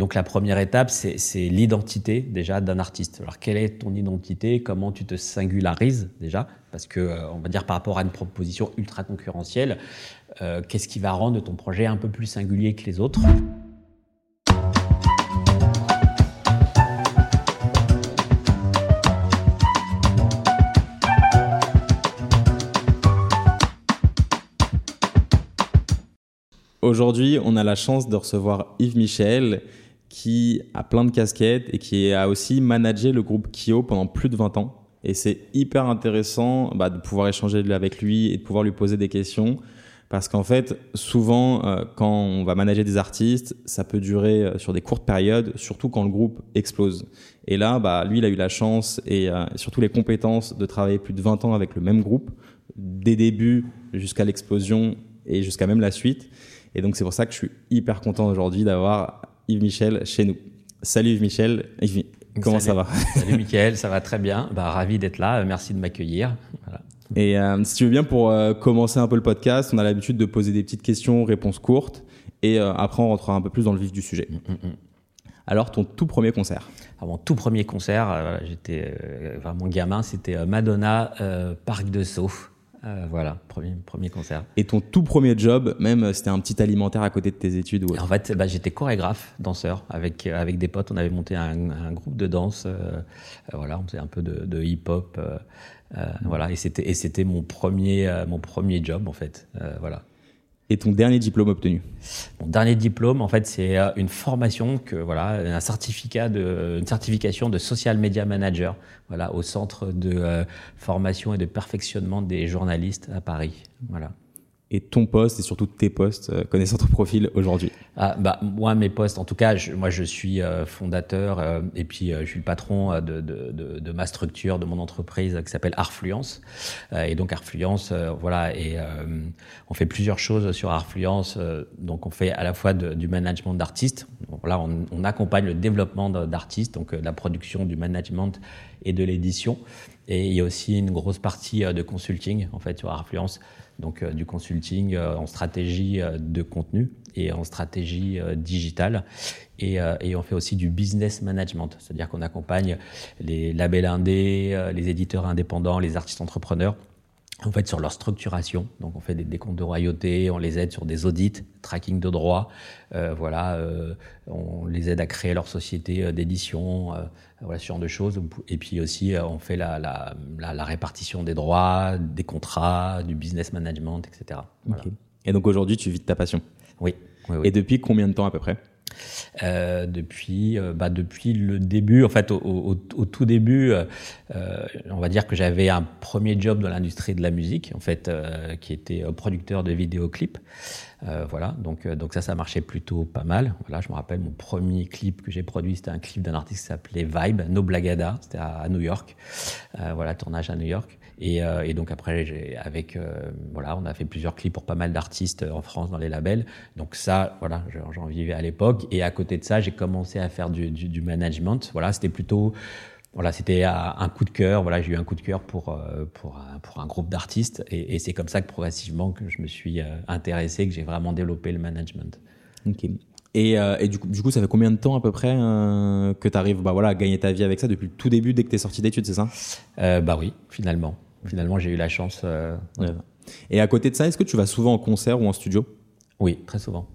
Donc la première étape, c'est l'identité déjà d'un artiste. Alors quelle est ton identité? Comment tu te singularises déjà? Parce que euh, on va dire par rapport à une proposition ultra concurrentielle, euh, qu'est-ce qui va rendre ton projet un peu plus singulier que les autres? Aujourd'hui, on a la chance de recevoir Yves Michel, qui a plein de casquettes et qui a aussi managé le groupe Kyo pendant plus de 20 ans. Et c'est hyper intéressant bah, de pouvoir échanger avec lui et de pouvoir lui poser des questions. Parce qu'en fait, souvent, euh, quand on va manager des artistes, ça peut durer euh, sur des courtes périodes, surtout quand le groupe explose. Et là, bah, lui, il a eu la chance et euh, surtout les compétences de travailler plus de 20 ans avec le même groupe, des débuts jusqu'à l'explosion et jusqu'à même la suite. Et donc, c'est pour ça que je suis hyper content aujourd'hui d'avoir Yves Michel chez nous. Salut Yves Michel. Yves, comment ça va? Salut Michel, ça va très bien. Bah, ravi d'être là. Merci de m'accueillir. Et euh, si tu veux bien, pour euh, commencer un peu le podcast, on a l'habitude de poser des petites questions, réponses courtes. Et euh, après, on rentrera un peu plus dans le vif du sujet. Mm, mm, mm. Alors, ton tout premier concert? Alors, Mon tout premier concert, j'étais vraiment gamin, c'était Madonna, Parc de Sceaux. Euh, voilà, premier, premier concert. Et ton tout premier job, même, euh, c'était un petit alimentaire à côté de tes études ou En fait, bah, j'étais chorégraphe, danseur. Avec, euh, avec des potes, on avait monté un, groupe de danse. voilà, on faisait un peu de, de hip-hop. voilà, et c'était, et c'était mon, premier, mon premier job, en fait. voilà. Et ton dernier diplôme obtenu Mon dernier diplôme, en fait, c'est euh, une formation que voilà, un certificat de, une certification de social media manager, voilà, au centre de euh, formation et de perfectionnement des journalistes à Paris, voilà et ton poste et surtout tes postes euh, connaissant ton profil aujourd'hui ah, bah, Moi, mes postes, en tout cas, je, moi je suis euh, fondateur euh, et puis je suis le patron de, de, de, de, ma structure, de mon entreprise qui s'appelle Arfluence. et donc Arfluence, voilà, et on fait plusieurs choses sur Arfluence. donc on fait à la fois du management d'artistes. Là, on, on, accompagne le développement d'artistes, donc la production, du management et de l'édition. Et il y a aussi une grosse partie de consulting en fait sur Arfluence donc euh, du consulting euh, en stratégie euh, de contenu et en stratégie digitale. Et, et, on fait aussi du business management, c'est-à-dire qu'on accompagne les labels indés, les éditeurs indépendants, les artistes entrepreneurs en fait sur leur structuration. Donc on fait des, comptes de royauté, on les aide sur des audits, tracking de droits, euh, voilà, euh, on les aide à créer leur société euh, d'édition, euh, voilà ce genre de choses. Et puis aussi on fait la, la, la, répartition des droits, des contrats, du business management, etc. Et donc aujourd'hui tu vis de ta passion? Oui. oui, oui. Et depuis combien de temps à peu près? Euh, depuis, euh, bah, depuis le début, en fait, au, au, tout début, euh, on va dire que j'avais un premier job dans l'industrie de la musique, en fait, qui était producteur de vidéoclips. voilà, donc, donc ça, ça marchait plutôt pas mal. Voilà, je me rappelle mon premier clip que j'ai produit, c'était un clip d'un artiste qui s'appelait Vibe, No Blagada, c'était à, New York. voilà, tournage à New York. Et, euh, et, donc après, avec euh, voilà, on a fait plusieurs clips pour pas mal d'artistes en France dans les labels. Donc ça, voilà, j'en vivais à l'époque. Et à côté de ça, j'ai commencé à faire du, du, du management. Voilà, c'était plutôt voilà, c'était un coup de cœur. Voilà, j'ai eu un coup de cœur pour euh, pour un, pour un groupe d'artistes, et, et c'est comme ça que progressivement que je me suis intéressé, que j'ai vraiment développé le management. Ok. Et, et du, coup, du coup, ça fait combien de temps à peu près que tu arrives bah, voilà, à gagner ta vie avec ça depuis le tout début, dès que tu es sorti d'études, c'est ça? Euh, Bah oui, finalement. Finalement, j'ai eu la chance. Euh, Et à côté de ça, est-ce que tu vas souvent en concert ou en studio? Oui, très souvent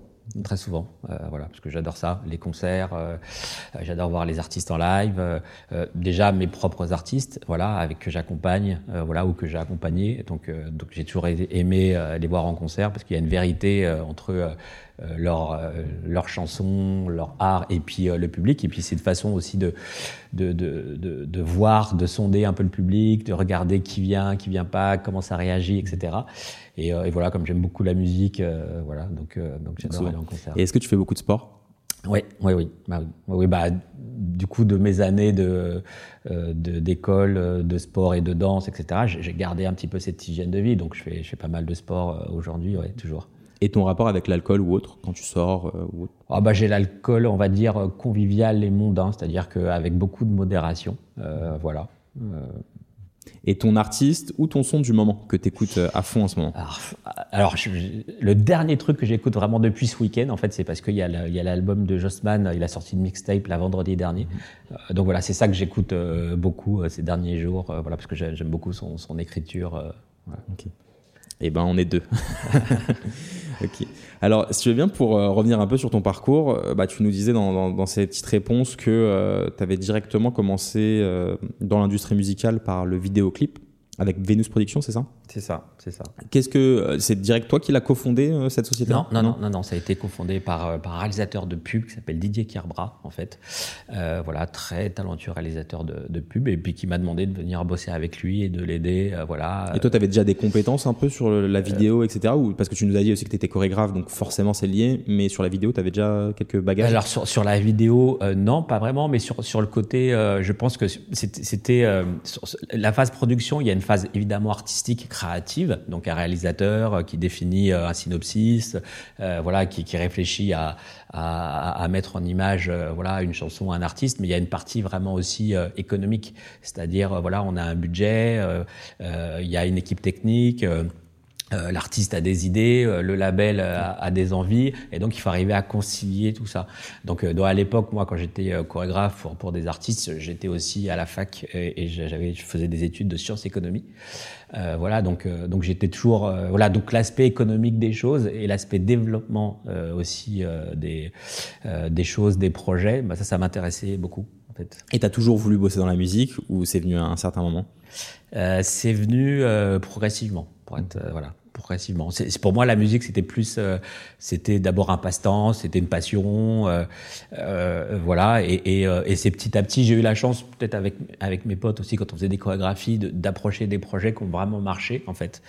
très souvent, euh, voilà, parce que j'adore ça, les concerts, euh, j'adore voir les artistes en live, euh, déjà mes propres artistes, voilà, avec que j'accompagne, voilà, ou que j'ai accompagné, donc donc j'ai toujours aimé les voir en concert parce qu'il y a une vérité entre leur leurs chansons, leur art et puis le public, et puis c'est une façon aussi de de, de de, de voir, de sonder un peu le public, de regarder qui vient, qui vient pas, comment ça réagit, etc. Euh, et, voilà, comme j'aime beaucoup la musique, euh, voilà, donc, euh, donc j'adore aller en concert. Et est-ce que tu fais beaucoup de sport? Oui, oui, oui. Bah, oui, bah, du coup, de mes années de, d'école, de, sport et de danse, etc., j'ai gardé un petit peu cette hygiène de vie. Donc, je fais, je fais pas mal de sport aujourd'hui, ouais, toujours. Et ton rapport avec l'alcool ou autre, quand tu sors ou ah bah, J'ai l'alcool, on va dire, convivial et mondain, c'est-à-dire qu'avec beaucoup de modération. voilà. Et ton artiste ou ton son du moment que tu écoutes à fond en ce moment Alors, le dernier truc que j'écoute vraiment depuis ce week-end, en fait, c'est parce qu'il y a l'album de Jossman, il a sorti une mixtape la vendredi dernier. Mhm. donc voilà, c'est ça que j'écoute beaucoup ces derniers jours, voilà, parce que j'aime beaucoup son, son écriture. Eh ben, on est deux. ok. Alors, si tu veux bien, pour euh, revenir un peu sur ton parcours, euh, bah, tu nous disais dans, ces petites réponses que euh, tu avais directement commencé dans l'industrie musicale par le vidéoclip avec Venus Productions, c'est ça? C'est ça, c'est ça. Qu'est-ce que euh, c'est direct toi qui l'a cofondé euh, cette société non non, non, non, non, ça a été cofondé par, euh, par un réalisateur de pub qui s'appelle Didier Kierbra en fait. voilà, très talentueux réalisateur de, de, pub et puis qui m'a demandé de venir bosser avec lui et de l'aider. voilà. Et toi, tu avais déjà des compétences un peu sur la vidéo, etc. Ou parce que tu nous as dit aussi que tu étais chorégraphe, donc forcément c'est lié. Mais sur la vidéo, tu avais déjà quelques bagages? Alors sur, sur la vidéo, non, pas vraiment, mais sur sur le côté, je pense que c'était la phase production. Il y a une phase évidemment artistique, créative, donc un réalisateur euh, qui définit euh, un synopsis, euh, voilà, qui, réfléchit à, à, à, mettre en image, voilà, une chanson, un artiste, mais il y a une partie vraiment aussi économique, c'est-à-dire, voilà, on a un budget, il y a une équipe technique. Euh, l'artiste a des idées, euh, le label a, des envies, et donc il faut arriver à concilier tout ça. Donc, euh, à l'époque, moi, quand j'étais chorégraphe pour, pour, des artistes, j'étais aussi à la fac et, j'avais, je faisais des études de sciences économie. voilà, donc, donc j'étais toujours, voilà, donc l'aspect économique des choses et l'aspect développement aussi des, des choses, des projets, bah, ça, ça m'intéressait beaucoup. En fait. Et tu as toujours voulu bosser dans la musique ou c'est venu à un certain moment? C'est venu progressivement euh, voilà progressivement. C'est, pour moi, la musique, c'était plus, euh, c'était d'abord un passe-temps, c'était une passion, euh, euh voilà. Et, et, euh, et c'est petit à petit, j'ai eu la chance, peut-être avec avec mes potes aussi, quand on faisait des chorégraphies, d'approcher des projets qui ont vraiment marché, en fait.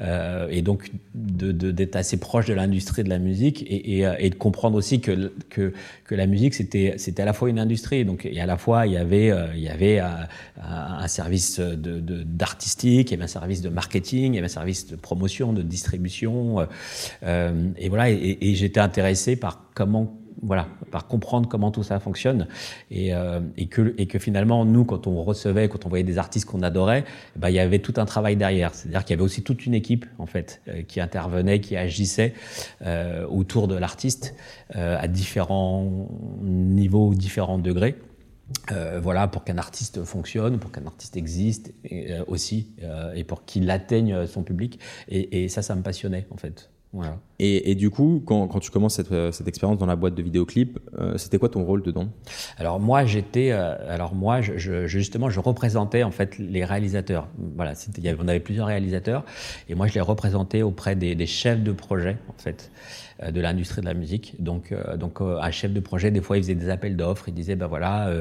Euh, et donc de, de, d'être assez proche de l'industrie de la musique et, et, et, de comprendre aussi que que que la musique, c'était c'était à la fois une industrie, donc et à la fois il y avait il y avait un, un service de, de d'artistique, il y avait un service de marketing, il y avait un service de promotion de distribution. Euh, euh, et voilà, et, j'étais intéressé par comment voilà, par comprendre comment tout ça fonctionne et, euh, et, que, et que finalement, nous, quand on recevait, quand on voyait des artistes qu'on adorait, bah, il y avait tout un travail derrière. C'est-à-dire qu'il y avait aussi toute une équipe, en fait, qui intervenait, qui agissait autour de l'artiste à différents niveaux, différents degrés. Euh, voilà, pour qu'un artiste fonctionne, pour qu'un artiste existe et, euh, aussi, euh, et pour qu'il atteigne son public. Et, et, ça, ça me passionnait en fait. Voilà. Et, et, du coup, quand, quand tu commences cette, cette, expérience dans la boîte de vidéoclip, c'était quoi ton rôle dedans? Alors moi, j'étais, alors moi, je, je, justement, je représentais en fait les réalisateurs. Voilà, y avait, on avait plusieurs réalisateurs, et moi, je les représentais auprès des, des chefs de projet en fait. Euh, de l'industrie de la musique. Donc, euh, donc euh, un chef de projet, des fois, il faisait des appels d'offres. Il disait, ben voilà,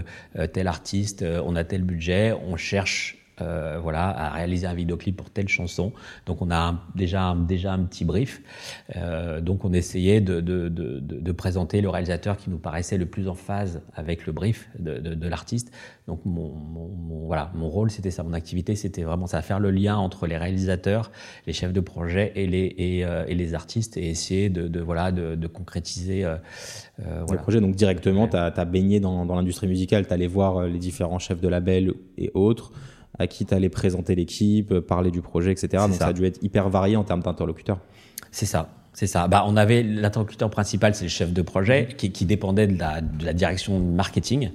tel artiste, on a tel budget, on cherche euh, voilà, à réaliser un vidéoclip pour telle chanson. Donc on a déjà, un, déjà un petit brief. Euh, donc on essayait de, de, de, de, présenter le réalisateur qui nous paraissait le plus en phase avec le brief de, l'artiste. Donc mon, mon, voilà, mon rôle c'était ça, mon activité c'était vraiment ça, faire le lien entre les réalisateurs, les chefs de projet et les, et, euh, et les artistes et essayer de, voilà, de, concrétiser. Voilà. Le projet, donc directement, tu as, baigné dans, dans l'industrie musicale, tu allé voir les différents chefs de label et autres à qui tu allais présenter l'équipe, parler du projet, etc. Donc ça. a dû être hyper varié en termes d'interlocuteurs. C'est ça. C'est ça. Bah, on avait l'interlocuteur principal, c'est le chef de projet, qui, qui dépendait de la, de la direction marketing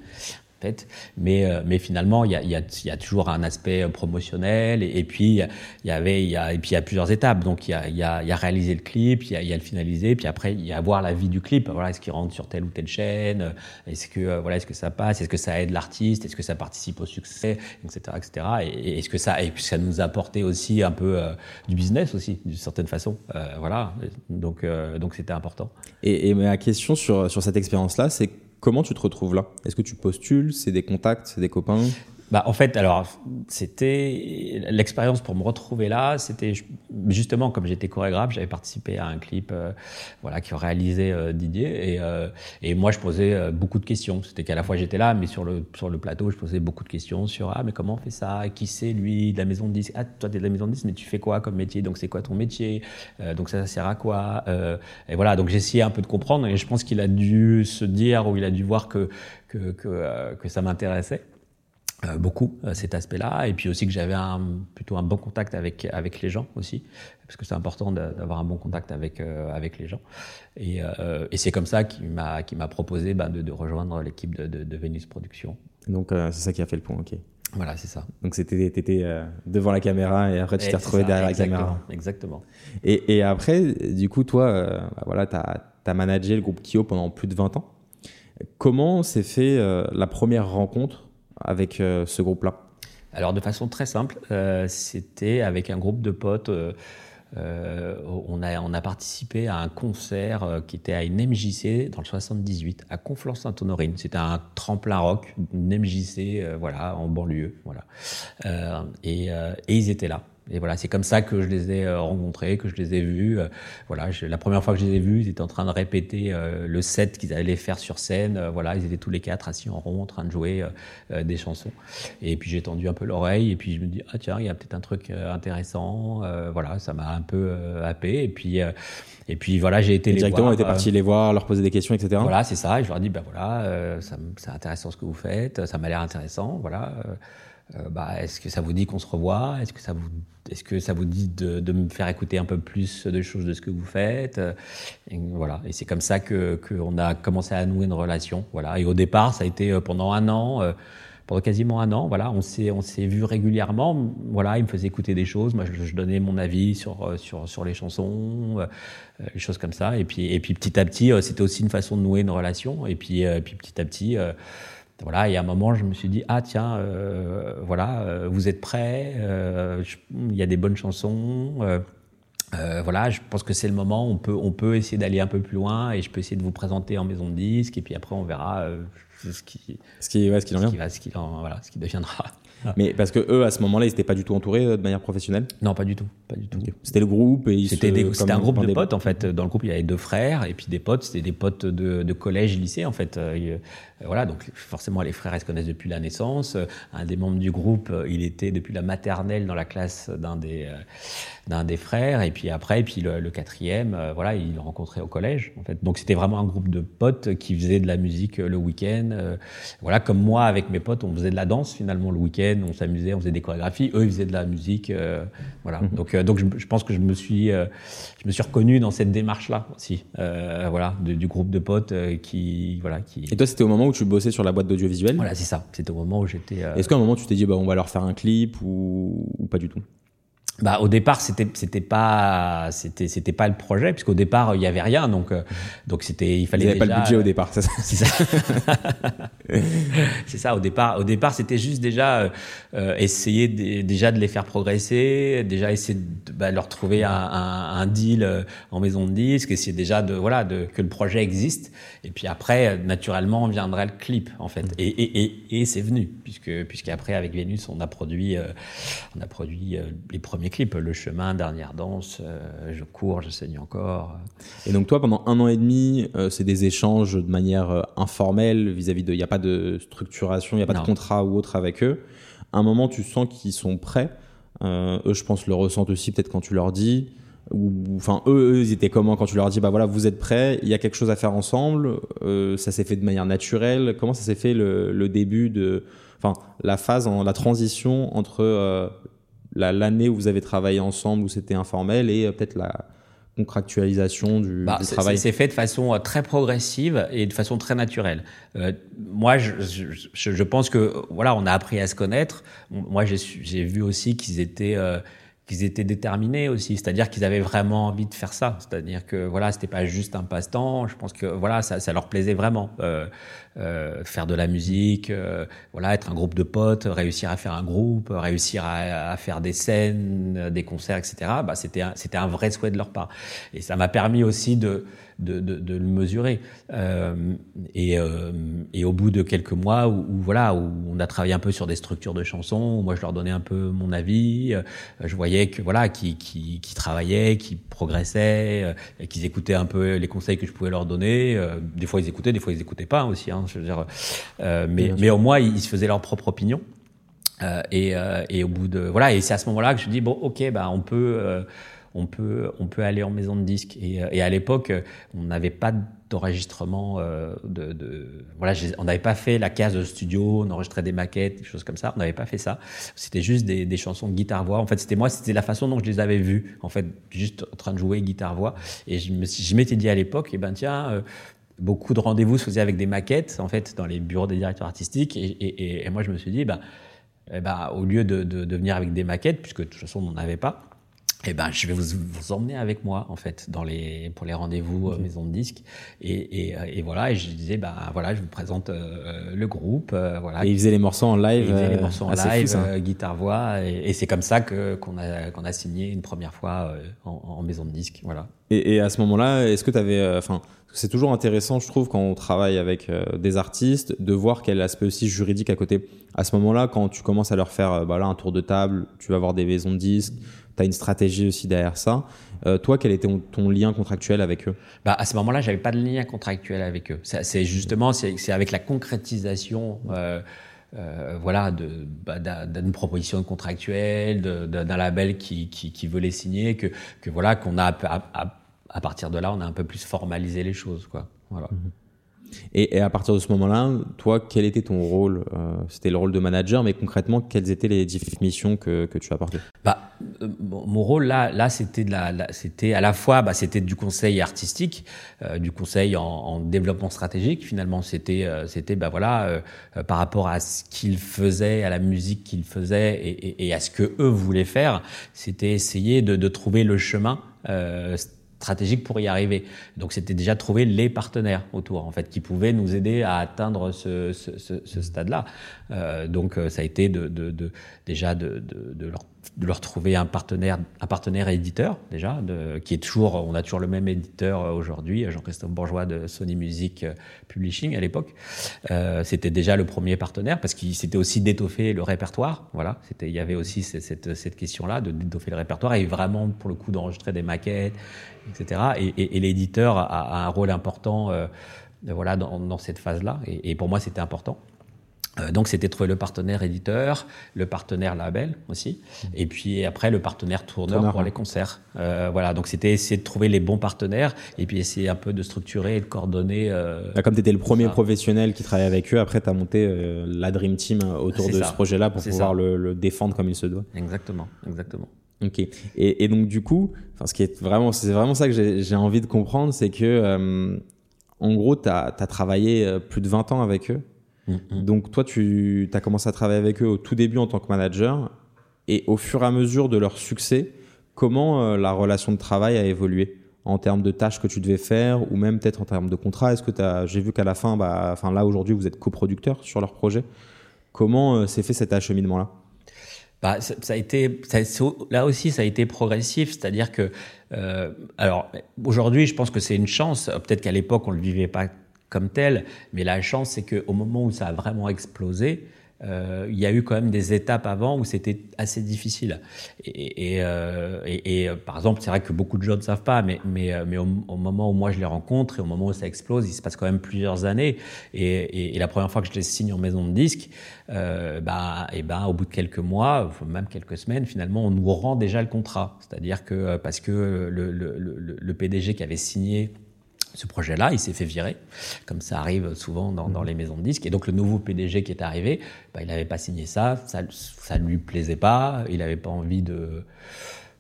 Mais, euh, mais finalement, il y a, y, a, y a, toujours un aspect euh, promotionnel. Et, puis, il y avait, y a, y a plusieurs étapes. Donc, il y a, y a, y a réaliser le clip, il y a, y a le finaliser, puis après, il y a voir la vie du clip. Voilà, est-ce qu'il rentre sur telle ou telle chaîne Est-ce que, euh, voilà, est-ce que ça passe Est-ce que ça aide l'artiste Est-ce que ça participe au succès Etc. etc. Et, est-ce que ça, et puis ça nous a apporté aussi un peu du business aussi, d'une certaine façon. voilà. Donc, donc c'était important. Et, et ma question sur, sur cette expérience-là, c'est Comment tu te retrouves là? Est-ce que tu postules? C'est des contacts? C'est des copains? Bah, en fait, alors, c'était l'expérience pour me retrouver là. C'était justement comme j'étais chorégraphe, j'avais participé à un clip, euh, voilà, qui réalisait euh, Didier, et, euh, et moi, je posais beaucoup de questions. C'était qu'à la fois j'étais là, mais sur le sur le plateau, je posais beaucoup de questions sur ah, mais comment on fait ça? Qui c'est lui? De la maison de disque Ah, toi, t'es de la maison de disque, mais tu fais quoi comme métier? Donc, c'est quoi ton métier? Donc, ça, ça sert à quoi? Et voilà, donc j'essayais un peu de comprendre, et je pense qu'il a dû se dire ou il a dû voir que que que, que ça m'intéressait. Euh, beaucoup euh, cet aspect-là, et puis aussi que j'avais un, plutôt un bon contact avec, avec les gens aussi, parce que c'est important d'avoir un bon contact avec, euh, avec les gens. Et, et c'est comme ça qu'il m'a proposé ben, de, de, rejoindre l'équipe de, de, de, Vénus Productions. Donc c'est ça qui a fait le point, ok. Voilà, c'est ça. Donc c'était étais devant la caméra et après tu t'es retrouvé derrière la caméra. Exactement. Et, et, après, du coup, toi, bah, voilà, tu as, as, managé le groupe Kyo pendant plus de 20 ans. Comment s'est fait la première rencontre avec euh, ce groupe-là Alors de façon très simple, euh, c'était avec un groupe de potes. Euh, on, a, participé à un concert qui était à une MJC dans le 78 à Conflans-Sainte-Honorine. C'était un tremplin rock, une MJC, voilà, en banlieue, voilà. Et, ils étaient là. Et voilà, c'est comme ça que je les ai euh, rencontrés, que je les ai vus. Euh, voilà, la première fois que je les ai vus, ils étaient en train de répéter euh, le set qu'ils allaient faire sur scène. voilà, ils étaient tous les quatre assis en rond, en train de jouer des chansons. Et puis j'ai tendu un peu l'oreille, et puis je me dis ah tiens, il y a peut-être un truc intéressant. voilà, ça m'a un peu happé. Et puis et puis voilà, j'ai été les directement, on était parti les voir, leur poser des questions, etc. Voilà, c'est ça. Et je leur dis ben voilà, c'est intéressant ce que vous faites, ça m'a l'air intéressant. Voilà. Bah, est-ce que ça vous dit qu'on se revoit? Est-ce que ça vous est-ce que ça vous dit de, de, me faire écouter un peu plus de choses de ce que vous faites? Et Voilà. Et c'est comme ça que qu'on a commencé à nouer une relation. Voilà. Et au départ, ça a été euh, pendant un an. Euh, pendant quasiment un an, voilà, on s'est on s'est vu régulièrement. Voilà, il me faisait écouter des choses, moi je, donnais mon avis sur euh, sur sur les chansons, euh, les choses comme ça. Et puis et puis petit à petit, c'était aussi une façon de nouer une relation. Et puis puis petit à petit, voilà, et à un moment, je me suis dit, ah tiens, euh, voilà, euh, vous êtes prêts, euh, il y a des bonnes chansons. voilà, je pense que c'est le moment. On peut, on peut essayer d'aller un peu plus loin et je peux essayer de vous présenter en maison de disque et puis après on verra ce qui, ce qui, ouais, ce qui, en vient. Ce qui, voilà, ce qui deviendra. Mais parce que eux, à ce moment-là, ils n'étaient pas du tout entourés de manière professionnelle Non, pas du tout. Pas du tout. C'était le groupe et C'était un groupe de potes, en fait. Dans le groupe, il y avait deux frères et puis des potes. C'était des potes de, de collège, lycée, en fait. Euh, voilà, donc forcément les frères ils se connaissent depuis la naissance. Euh, un des membres du groupe, euh, il était depuis la maternelle dans la classe d'un des d'un des frères, et puis après, et puis le, quatrième, voilà, il l'a rencontré au collège. En fait, donc c'était vraiment un groupe de potes qui faisaient de la musique le week-end. voilà, comme moi avec mes potes, on faisait de la danse finalement le week-end, on s'amusait, on faisait des chorégraphies. Eux, ils faisaient de la musique. voilà, mhm. donc donc je, pense que je me suis je me suis reconnu dans cette démarche là aussi. voilà, du groupe de potes qui voilà qui. Et toi, c'était au moment où tu bossais sur la boîte d'audiovisuel? Voilà, c'est ça. C'était au moment où j'étais. Euh, Est-ce qu'à un moment tu t'es dit bah on va leur faire un clip ou, ou pas du tout? Bah, au départ, c'était c'était pas c'était c'était pas le projet puisqu'au départ il y avait rien donc euh, donc c'était il fallait Vous déjà, pas le budget au départ, c'est ça. C'est ça. Au départ, au départ, c'était juste déjà euh, essayer déjà de les faire progresser, déjà essayer de bah, leur trouver un, un, un, deal euh, en maison de disque, essayer déjà de voilà de que le projet existe et puis après naturellement viendrait le clip en fait et et et, et c'est venu puisque puisqu'après avec Vénus on a produit on a produit les premiers clips, Le chemin, Dernière danse, euh, Je cours, je saigne encore. Et donc toi, pendant un an et demi, euh, c'est des échanges de manière euh, informelle vis-à-vis de... Il n'y a pas de structuration, il n'y a pas de contrat ou autre avec eux. À un moment, tu sens qu'ils sont prêts. eux, je pense, le ressentent aussi peut-être quand tu leur dis. Ou, enfin, eux, ils étaient comment quand tu leur dis, bah voilà, vous êtes prêts, il y a quelque chose à faire ensemble. ça s'est fait de manière naturelle. Comment ça s'est fait le, le, début de, enfin, la phase, en, la transition entre l'année où vous avez travaillé ensemble, où c'était informel, et euh, peut-être la contractualisation du, bah, travail C'est fait de façon euh, très progressive et de façon très naturelle. Euh, moi, je, je, je, pense que voilà, on a appris à se connaître. Moi, j'ai vu aussi qu'ils étaient euh, qu'ils étaient déterminés aussi, c'est-à-dire qu'ils avaient vraiment envie de faire ça, c'est-à-dire que voilà, c'était pas juste un passe-temps. Je pense que voilà, ça, ça leur plaisait vraiment. Euh, euh, faire de la musique, euh, voilà, être un groupe de potes, réussir à faire un groupe, réussir à, à faire des scènes, des concerts, etc. Bah, c'était c'était un vrai souhait de leur part. Et ça m'a permis aussi de de, de, de le mesurer. Euh, et, euh, et au bout de quelques mois où, voilà où on a travaillé un peu sur des structures de chansons, où moi je leur donnais un peu mon avis, euh, je voyais que voilà qui qui, qui travaillaient, qui progressaient, euh, qu'ils écoutaient un peu les conseils que je pouvais leur donner. des fois ils écoutaient, des fois ils écoutaient pas aussi. Hein, je veux dire, mais mais au moins ils se faisaient leur propre opinion. Euh, et, euh, et, au bout de voilà et c'est à ce moment-là que je dis bon ok bah on peut on peut, on peut aller en maison de disque. Et, et à l'époque, on n'avait pas d'enregistrement euh, de, de, voilà on n'avait pas fait la case de studio on enregistrait des maquettes des choses comme ça. On n'avais pas fait ça. C'était juste des, des chansons guitare voix en fait c'était moi c'était la façon dont je les avais vues. En fait juste en train de jouer guitare voix et je m'étais dit à l'époque et eh ben tiens euh, beaucoup de rendez-vous se faisaient avec des maquettes en fait dans les bureaux des directeurs artistiques. Et, et, et moi je me suis dit ben, eh ben au lieu de, de, de venir avec des maquettes puisque de toute façon on n'en avait pas eh ben, je vais vous, vous, emmener avec moi en fait dans les pour les rendez-vous okay. maison de disques. Et, et, et, voilà. Et je disais bah voilà je vous présente euh, le groupe euh, voilà. Et ils faisaient les morceaux en live ils faisaient les morceaux en live fou, euh, guitare voix. Et, c'est comme ça que qu'on a qu'on a signé une première fois euh, en, en, maison de disques. Voilà. Et, à ce moment-là est-ce que tu avais enfin c'est toujours intéressant je trouve quand on travaille avec des artistes de voir quel aspect aussi juridique à côté à ce moment-là quand tu commences à leur faire bah là un tour de table tu vas voir des maisons de disques tu as une stratégie aussi derrière ça. Euh, toi, quel était ton, ton, lien contractuel avec eux? Bah, À ce moment-là, j'avais pas de lien contractuel avec eux. C'est justement, c'est avec la concrétisation. Euh, euh, voilà, d'une bah, proposition contractuelle, d'un label qui, qui, qui, veut les signer, que, que voilà, qu'on a à, à, à, partir de là, on a un peu plus formalisé les choses, quoi. Voilà. Mmh. Et, et, à partir de ce moment-là, toi, quel était ton rôle euh, C'était le rôle de manager, mais concrètement, quelles étaient les différentes missions que, que tu apportais? Bah, euh, Mon rôle là, là c'était de la, la c'était à la fois, bah, c'était du conseil artistique, euh, du conseil en, en, développement stratégique. Finalement, c'était, euh, c'était, bah voilà, euh, par rapport à ce qu'ils faisaient, à la musique qu'ils faisaient et, et, et, à ce que eux voulaient faire, c'était essayer de, de trouver le chemin stratégique pour y arriver. Donc c'était déjà trouver les partenaires autour, en fait, qui pouvaient nous aider à atteindre ce, stade-là. Euh, donc ça a été déjà de, de, leur, de leur trouver un partenaire, un partenaire éditeur déjà, de, qui est toujours, on a toujours le même éditeur aujourd'hui, Jean-Christophe Bourgeois de Sony Music Publishing à l'époque. Euh, c'était déjà le premier partenaire parce qu'il s'était aussi d'étoffer le répertoire. Voilà, c'était, il y avait aussi cette, cette, cette question-là de d'étoffer le répertoire et vraiment pour le coup d'enregistrer des maquettes etc. Et, et, et l'éditeur a, a, un rôle important euh, voilà, dans, dans cette phase-là. Et, et, pour moi, c'était important. Euh, donc, c'était trouver le partenaire éditeur, le partenaire label aussi, et puis après le partenaire tourneur, tourneur pour les concerts. Euh, voilà, donc c'était essayer de trouver les bons partenaires et puis essayer un peu de structurer et de coordonner. Euh, Là, comme tu étais le premier ça. professionnel qui travaillait avec eux, après tu as monté euh, la Dream Team autour de ça. ce projet-là pour pouvoir le, le, défendre comme il se doit. Exactement, exactement. Ok. Et, et, donc du coup, enfin, ce qui est vraiment, c'est vraiment ça que j'ai envie de comprendre, c'est que euh, en gros, tu as, as, travaillé euh, plus de 20 ans avec eux. Mm -hmm. Donc toi, tu as commencé à travailler avec eux au tout début en tant que manager, et au fur et à mesure de leur succès, comment euh, la relation de travail a évolué? En termes de tâches que tu devais faire, ou même peut-être en termes de contrat? Est-ce que j'ai vu qu'à la fin, bah, enfin là aujourd'hui, vous êtes coproducteur sur leur projet. Comment euh, s'est fait cet acheminement-là? Bah, ça, ça, a été, ça, là aussi, ça a été progressif, c'est-à-dire que, euh, alors aujourd'hui, je pense que c'est une chance. Peut-être qu'à l'époque, on le vivait pas comme tel, mais la chance, c'est qu'au moment où ça a vraiment explosé, euh, il y a eu quand même des étapes avant où c'était assez difficile. Et, euh, et par exemple, c'est vrai que beaucoup de gens ne savent pas, mais, mais, mais au, moment où moi je les rencontre et au moment où ça explose, il se passe quand même plusieurs années. Et, la première fois que je les signe en maison de disque, euh, bah, et ben, au bout de quelques mois, même quelques semaines, finalement, on nous rend déjà le contrat. C'est-à-dire que parce que le, le, le PDG qui avait signé ce projet-là, il s'est fait virer, comme ça arrive souvent dans, dans, les maisons de disques. Et donc le nouveau PDG qui est arrivé, bah, il n'avait pas signé ça, ça ne lui plaisait pas, il n'avait pas envie de,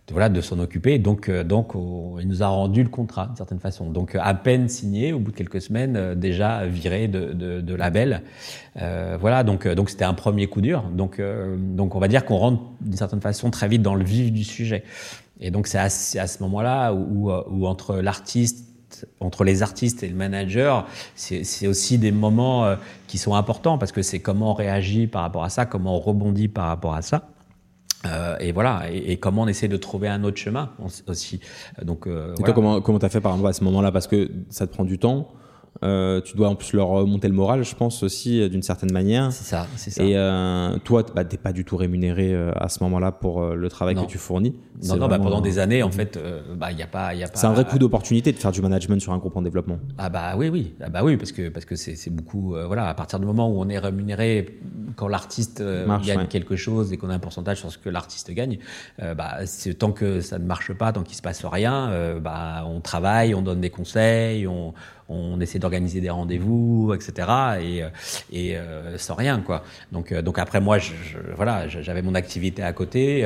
de voilà de s'en occuper. Donc, euh, donc il nous a rendu le contrat d'une certaine façon. Donc à peine signé, au bout de quelques semaines, euh, déjà viré de, de, de label. Euh, voilà, donc donc c'était un premier coup dur. Donc donc on va dire qu'on rentre d'une certaine façon très vite dans le vif du sujet. Et donc c'est à, à, ce moment-là où, où, où entre l'artiste entre les artistes et le manager, c'est aussi des moments euh, qui sont importants parce que c'est comment on réagit par rapport à ça, comment on rebondit par rapport à ça. Euh, et voilà, et, et, comment on essaie de trouver un autre chemin aussi. Donc, euh, et voilà. toi, comment comment t'as fait par exemple à ce moment-là? Parce que ça te prend du temps. Euh, tu dois en plus leur monter le moral, je pense aussi euh, d'une certaine manière. C'est ça, c'est ça. Et euh, toi, bah, t'es pas du tout rémunéré euh, à ce moment-là pour euh, le travail non. que tu fournis. Non, non, bah, pendant des années, en fait, bah, il y a pas, y a pas. C'est un vrai coup d'opportunité de faire du management sur un groupe en développement. Ah bah oui, oui, ah bah oui, parce que parce que c'est beaucoup, voilà, à partir du moment où on est rémunéré quand l'artiste gagne quelque chose et qu'on a un pourcentage sur ce que l'artiste gagne, bah, tant que ça ne marche pas, tant qu'il se passe rien, bah, on travaille, on donne des conseils, on, on essaie d'organiser des rendez-vous, etc. Et, et euh, sans rien, quoi. Donc, euh, donc après moi, je, voilà, j'avais mon activité à côté.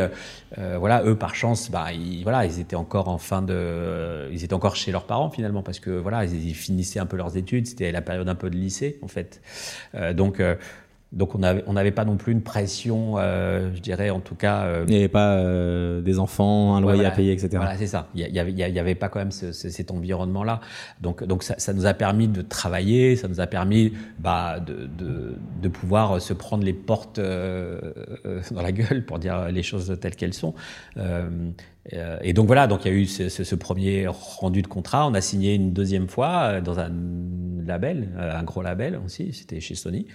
Euh, voilà, eux par chance, bah, ils, voilà, ils étaient encore en fin de, ils étaient encore chez leurs parents finalement parce que voilà, ils, ils finissaient un peu leurs études. C'était la période un peu de lycée en fait. donc donc on n'avait on pas non plus une pression, euh, je dirais en tout cas. Euh, il n'y avait pas euh, des enfants, un loyer à payer, etc. Voilà, c'est ça. Il n'y avait, y avait pas quand même ce, cet environnement-là. Donc, donc ça, ça, nous a permis de travailler, ça nous a permis bah, de, de, de pouvoir se prendre les portes euh, dans la gueule, pour dire les choses telles qu'elles sont. Euh, et donc voilà, donc il y a eu ce, premier rendu de contrat. On a signé une deuxième fois euh, dans un label, euh, un gros label aussi, c'était chez Sony.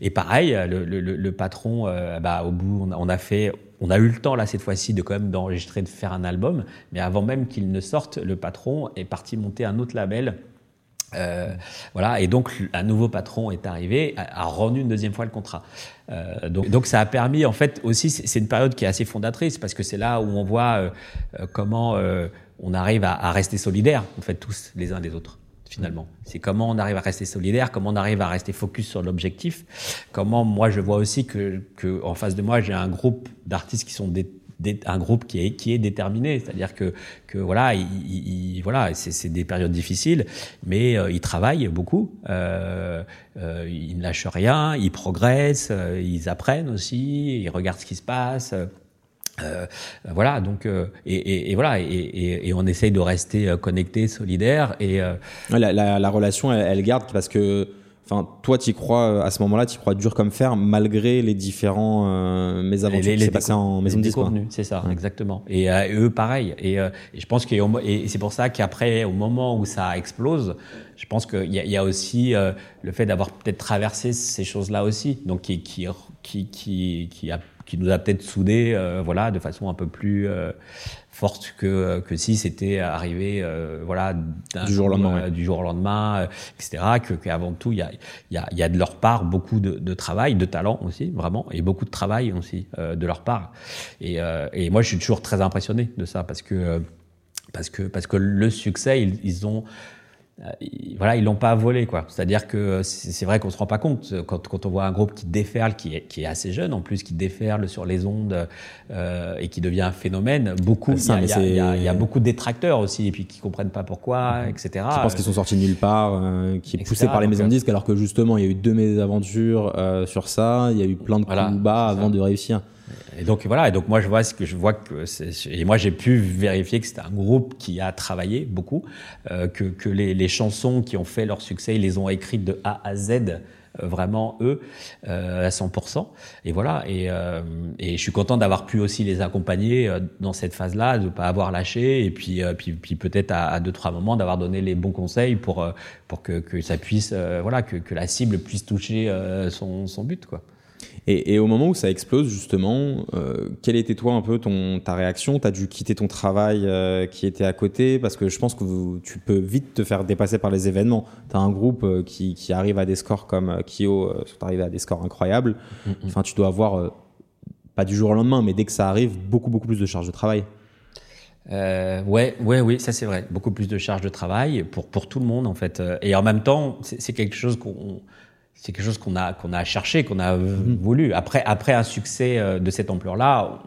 Et pareil, le, le, le patron, bah, au bout, on a, a, fait, on a eu le temps là cette fois-ci de quand même d'enregistrer, de faire un album. Mais avant même qu'il ne sorte, le patron est parti monter un autre label euh, voilà, et donc un nouveau patron est arrivé, a, rendu une deuxième fois le contrat. Euh, donc, donc ça a permis, en fait, aussi, c'est une période qui est assez fondatrice parce que c'est là où on voit euh, euh comment euh, on arrive à, à, rester solidaires, en fait, tous les uns des autres. Finalement, c'est comment on arrive à rester solidaire, comment on arrive à rester focus sur l'objectif, comment moi je vois aussi que, que en face de moi j'ai un groupe d'artistes qui sont des un groupe qui est, qui est déterminé. C'est-à-dire que, que voilà, il, voilà, c'est des périodes difficiles, mais euh, ils travaillent beaucoup, euh, euh, ils ne lâchent rien, ils progressent, euh, ils apprennent aussi, ils regardent ce qui se passe. Euh, voilà, donc et, et, et, voilà, et, et, on essaye de rester connecté, solidaire et la, la, la, relation, elle, elle garde parce que Enfin, toi, tu crois euh, à ce moment-là, tu crois dur comme fer, malgré les différents euh, mésaventures qui s'est passé en maison de disque. C'est ça, exactement. Et eux, pareil. Et, euh, et je pense que et c'est pour ça qu'après, au moment où ça explose, je pense qu'il y, y, a aussi euh, le fait d'avoir peut-être traversé ces choses-là aussi, donc qui qui qui qui, qui, a, qui nous a peut-être soudés, voilà, de façon un peu plus forte que, que si c'était arrivé euh, voilà du jour au lendemain, du jour au lendemain, etc. Que qu'avant tout il y a, y, a, y a de leur part beaucoup de, de, travail, de talent aussi vraiment, et beaucoup de travail aussi euh, de leur part. Et, euh, et moi je suis toujours très impressionné de ça parce que parce que parce que le succès ils, ils ont euh, voilà, ils l'ont pas volé, quoi. C'est-à-dire que c'est vrai qu'on se rend pas compte quand, quand, on voit un groupe qui déferle, qui est, qui est assez jeune en plus, qui déferle sur les ondes euh, et qui devient un phénomène. Beaucoup, il y, y, y, a beaucoup de détracteurs aussi, et puis qui comprennent pas pourquoi, etc. Qui pensent qu'ils sont sortis de nulle part, euh, qui est poussé par les maisons de disques, alors que justement, il y a eu deux mésaventures euh, sur ça, il y a eu plein de coups bas avant de réussir. Et donc voilà, et donc moi je vois ce que je vois que et moi j'ai pu vérifier que c'était un groupe qui a travaillé beaucoup, euh, que, que les, les, chansons qui ont fait leur succès, ils les ont écrites de A à Z. Euh, vraiment eux euh, à 100% et voilà. Et, euh, et je suis content d'avoir pu aussi les accompagner euh, dans cette phase là de pas avoir lâché et puis puis, puis peut-être à, à, deux trois moments d'avoir donné les bons conseils pour pour que, que ça puisse voilà que, que la cible puisse toucher son, son but quoi et, et, au moment où ça explose, justement, euh, quelle était toi un peu ton, ta réaction? Tu as dû quitter ton travail euh, qui était à côté? Parce que je pense que vous, tu peux vite te faire dépasser par les événements. Tu as un groupe euh, qui, qui, arrive à des scores comme euh, Kyo, sont arrivés à des scores incroyables. Mm-hmm. Enfin, tu dois avoir, pas du jour au lendemain, mais dès que ça arrive, beaucoup, beaucoup plus de charges de travail. Euh, ouais, ouais, oui, ça c'est vrai. Beaucoup plus de charges de travail pour pour tout le monde en fait. Et en même temps, c'est quelque chose qu'on c'est quelque chose qu'on a qu'on a cherché, qu'on a mhm. voulu. Après après un succès euh, de cette ampleur-là,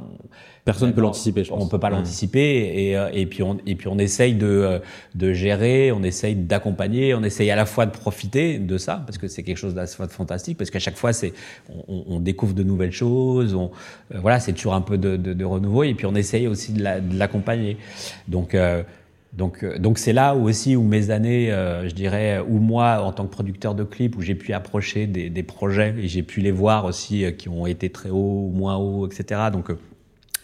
personne ne peut l'anticiper. On peut pas l'anticiper et, euh, et puis on et puis on essaye de euh, de gérer, on essaye d'accompagner, on essaye à la fois de profiter de ça parce que c'est quelque chose d'assez fantastique parce qu'à chaque fois c'est on, on, découvre de nouvelles choses, on voilà c'est toujours un peu de, de, de, renouveau et puis on essaye aussi de l'accompagner. Donc, euh, donc c'est là aussi où mes années, euh, je dirais, où moi, en tant que producteur de clips, où j'ai pu approcher des, des projets et j'ai pu les voir aussi euh, qui ont été très hauts moins hauts, etc. Donc,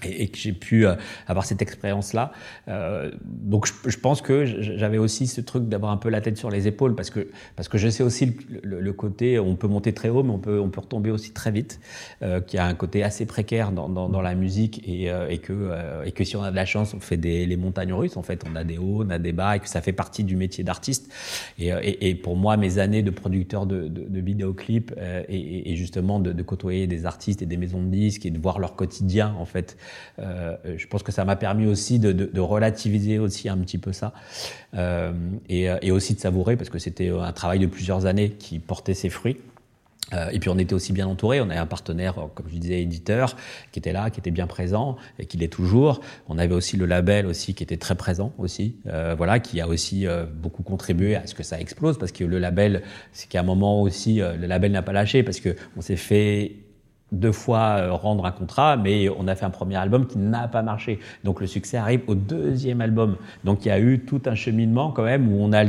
et, que j'ai pu euh, avoir cette expérience-là. Euh, donc je, je, pense que j'avais aussi ce truc d'avoir un peu la tête sur les épaules parce que parce que je sais aussi le, le, côté on peut monter très haut mais on peut on peut retomber aussi très vite, euh, qui a un côté assez précaire dans, dans, dans la musique et, euh, et que euh, et que si on a de la chance on fait des les montagnes russes en fait on a des hauts on a des bas et que ça fait partie du métier d'artiste et, et, et, pour moi mes années de producteur de, de, de vidéoclips et, et, justement de, de côtoyer des artistes et des maisons de disques et de voir leur quotidien en fait euh, je pense que ça m'a permis aussi de, relativiser aussi un petit peu ça euh, et, et, aussi de savourer parce que c'était un travail de plusieurs années qui portait ses fruits. Euh, et puis on était aussi bien entouré. On avait un partenaire, comme je disais, éditeur, qui était là, qui était bien présent et qui l'est toujours. On avait aussi le label aussi qui était très présent aussi, euh, voilà, qui a aussi euh, beaucoup contribué à ce que ça explose parce que le label, c'est qu'à un moment aussi, le label n'a pas lâché parce que on s'est fait deux fois euh, rendre un contrat, mais on a fait un premier album qui n'a pas marché. Donc le succès arrive au deuxième album. Donc il y a eu tout un cheminement quand même où on a,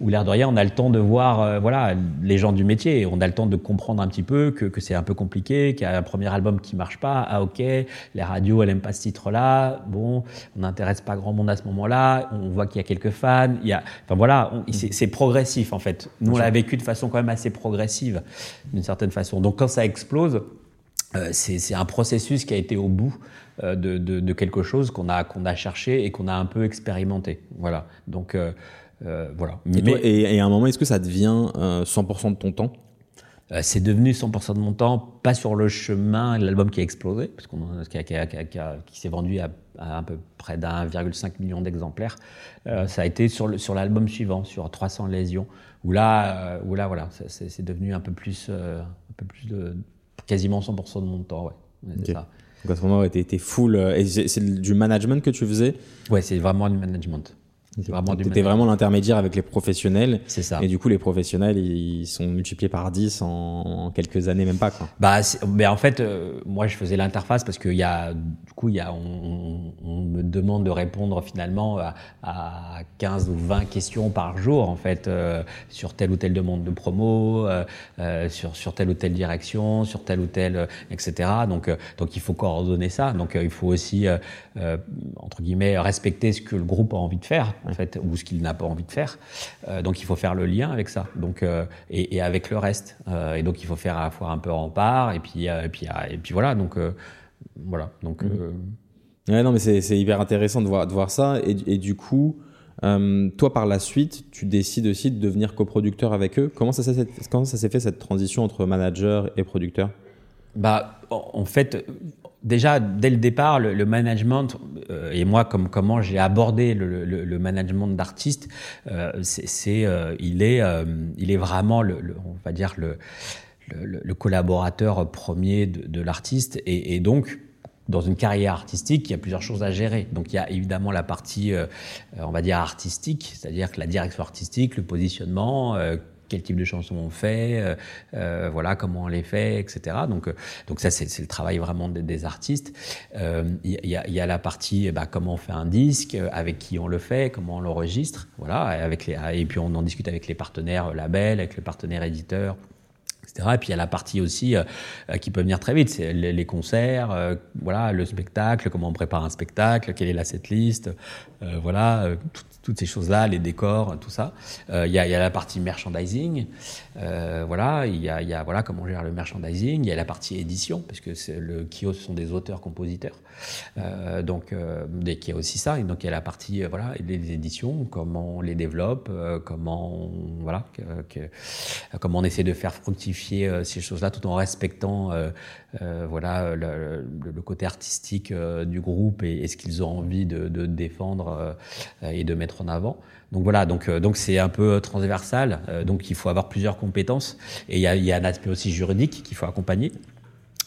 où l'air de rien, on a le temps de voir, euh, voilà, les gens du métier. On a le temps de comprendre un petit peu que, que c'est un peu compliqué, qu'il y a un premier album qui marche pas. Ah ok, les radios elles aiment pas ce titre-là. Bon, on n'intéresse pas grand monde à ce moment-là. On voit qu'il y a quelques fans. Il y a, enfin voilà, c'est progressif en fait. Nous on l'a vécu de façon quand même assez progressive, d'une certaine façon. Donc quand ça explose c'est un processus qui a été au bout euh, de, de, de, quelque chose qu'on a, qu'on a cherché et qu'on a un peu expérimenté. Voilà. Donc, euh, euh voilà. Et, Mais, et, et, à un moment, est-ce que ça devient 100% de ton temps? C'est devenu 100% de mon temps, pas sur le chemin, l'album qui a explosé, parce qu'on qui, qui, qui, qui s'est vendu à, à, un peu près d'1,5 million d'exemplaires. Euh, ça a été sur l'album sur suivant, sur 300 lésions, où là, où là voilà, c'est devenu un peu plus, un peu plus de, quasiment 100% de mon temps, ouais. okay. ça. Donc à ce moment, tu étais full. Euh, et c'est du management que tu faisais? Ouais, c'est vraiment du management. Tu étais vraiment l'intermédiaire avec les professionnels. C'est ça. Et du coup, les professionnels, ils sont multipliés par 10 en, quelques années, même pas. Quoi. Bah, mais en fait, euh, moi, je faisais l'interface parce qu'il y a, du coup, il y a, on, on, me demande de répondre finalement à, à, 15 ou 20 questions par jour, en fait, euh, sur telle ou telle demande de promo, euh, euh sur, sur telle ou telle direction, sur telle ou telle, euh, etc. Donc, donc, il faut coordonner ça. Donc, il faut aussi, entre guillemets, respecter ce que le groupe a envie de faire en fait, ou ce qu'il n'a pas envie de faire. Euh, donc il faut faire le lien avec ça, donc euh, et, et, avec le reste. Euh, et donc il faut faire à la fois un peu en part, et puis et puis et puis voilà. Donc voilà. Donc mmh. ouais, non, mais c'est hyper intéressant de voir de voir ça. Et, et du coup. toi, par la suite, tu décides aussi de devenir coproducteur avec eux. Comment ça, comment ça s'est fait cette transition entre manager et producteur? Bah, en fait, déjà dès le départ, le, management euh, et moi comme comment j'ai abordé le, le, le management d'artiste, euh, c'est euh, il est il est vraiment le, on va dire le, collaborateur premier de, de l'artiste et, et, donc dans une carrière artistique, il y a plusieurs choses à gérer. Donc il y a évidemment la partie, on va dire artistique, c'est-à-dire que la direction artistique, le positionnement, quel type de chansons on fait, euh, euh, voilà comment on les fait, etc. Donc, euh, donc ça c'est le travail vraiment des, artistes. Il y, a, la partie bah, comment on fait un disque, avec qui on le fait, comment on l'enregistre, voilà, avec les, et puis on en discute avec les partenaires labels, avec les partenaires éditeurs. Et puis il y a la partie aussi euh, qui peut venir très vite, c'est les, les, concerts, euh, voilà, le spectacle, comment on prépare un spectacle, quelle est la setlist, euh, voilà, tout, toutes ces choses-là, les décors, tout ça. Euh, il y, y, a, la partie merchandising, euh, voilà, il y y a, voilà comment on gère le merchandising. Il y a la partie édition, parce que le kiosque sont des auteurs-compositeurs, euh, donc euh, il y a aussi ça. Et donc il y a la partie euh, voilà les éditions, comment on les développe, euh, comment voilà que, que, comment on essaie de faire fructifier ces choses-là tout en respectant voilà le, le, côté artistique du groupe et, et ce qu'ils ont envie de, de défendre et de mettre en avant. Donc voilà, donc euh, donc c'est un peu transversal. Euh, donc il faut avoir plusieurs compétences et il y a, il y a un aspect aussi juridique qu'il faut accompagner.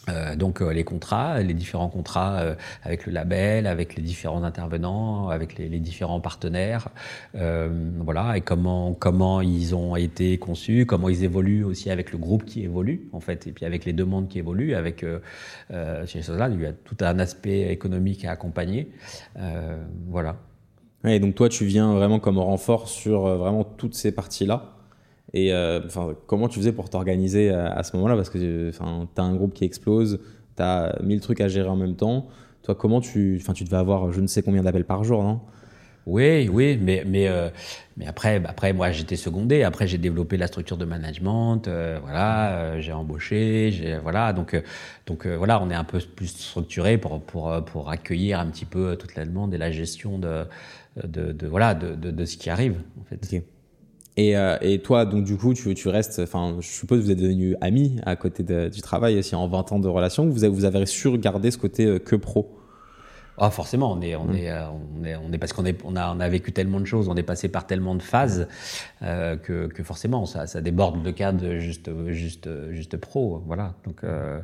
Euh, donc euh, les contrats, les différents contrats euh, avec le label, avec les différents intervenants, avec les, les différents partenaires, voilà, et comment comment ils ont été conçus, comment ils évoluent aussi avec le groupe qui évolue en fait, et puis avec les demandes qui évoluent, avec ces choses-là, il y a tout un aspect économique à accompagner, voilà. Et donc toi, tu viens vraiment comme renfort sur euh, vraiment toutes ces parties-là. Et euh, enfin, comment tu faisais pour t'organiser à, à, ce moment-là? Parce que tu as un groupe qui explose, tu as mille trucs à gérer en même temps. Toi, comment tu, enfin, tu devais avoir je ne sais combien d'appels par jour, non oui, oui, mais mais euh, mais après après moi j'étais secondé. Après j'ai développé la structure de management. Euh, voilà, euh, j'ai embauché. J'ai voilà donc donc voilà on est un peu plus structuré pour pour pour accueillir un petit peu toute la demande et la gestion de de, de voilà de, de, de ce qui arrive en fait. Et, et, toi, donc du coup, tu, tu restes, enfin, je suppose que vous êtes devenus amis à côté du travail aussi en 20 ans de relation. Vous avez, vous avez su garder ce côté que pro? Ah, forcément, on est, on, mm. est, euh, on est, on est, parce qu'on est, on a, on a vécu tellement de choses, on est passé par tellement de phases euh, que, que, forcément, ça, ça déborde le cadre juste, juste, juste pro, voilà. Donc, euh,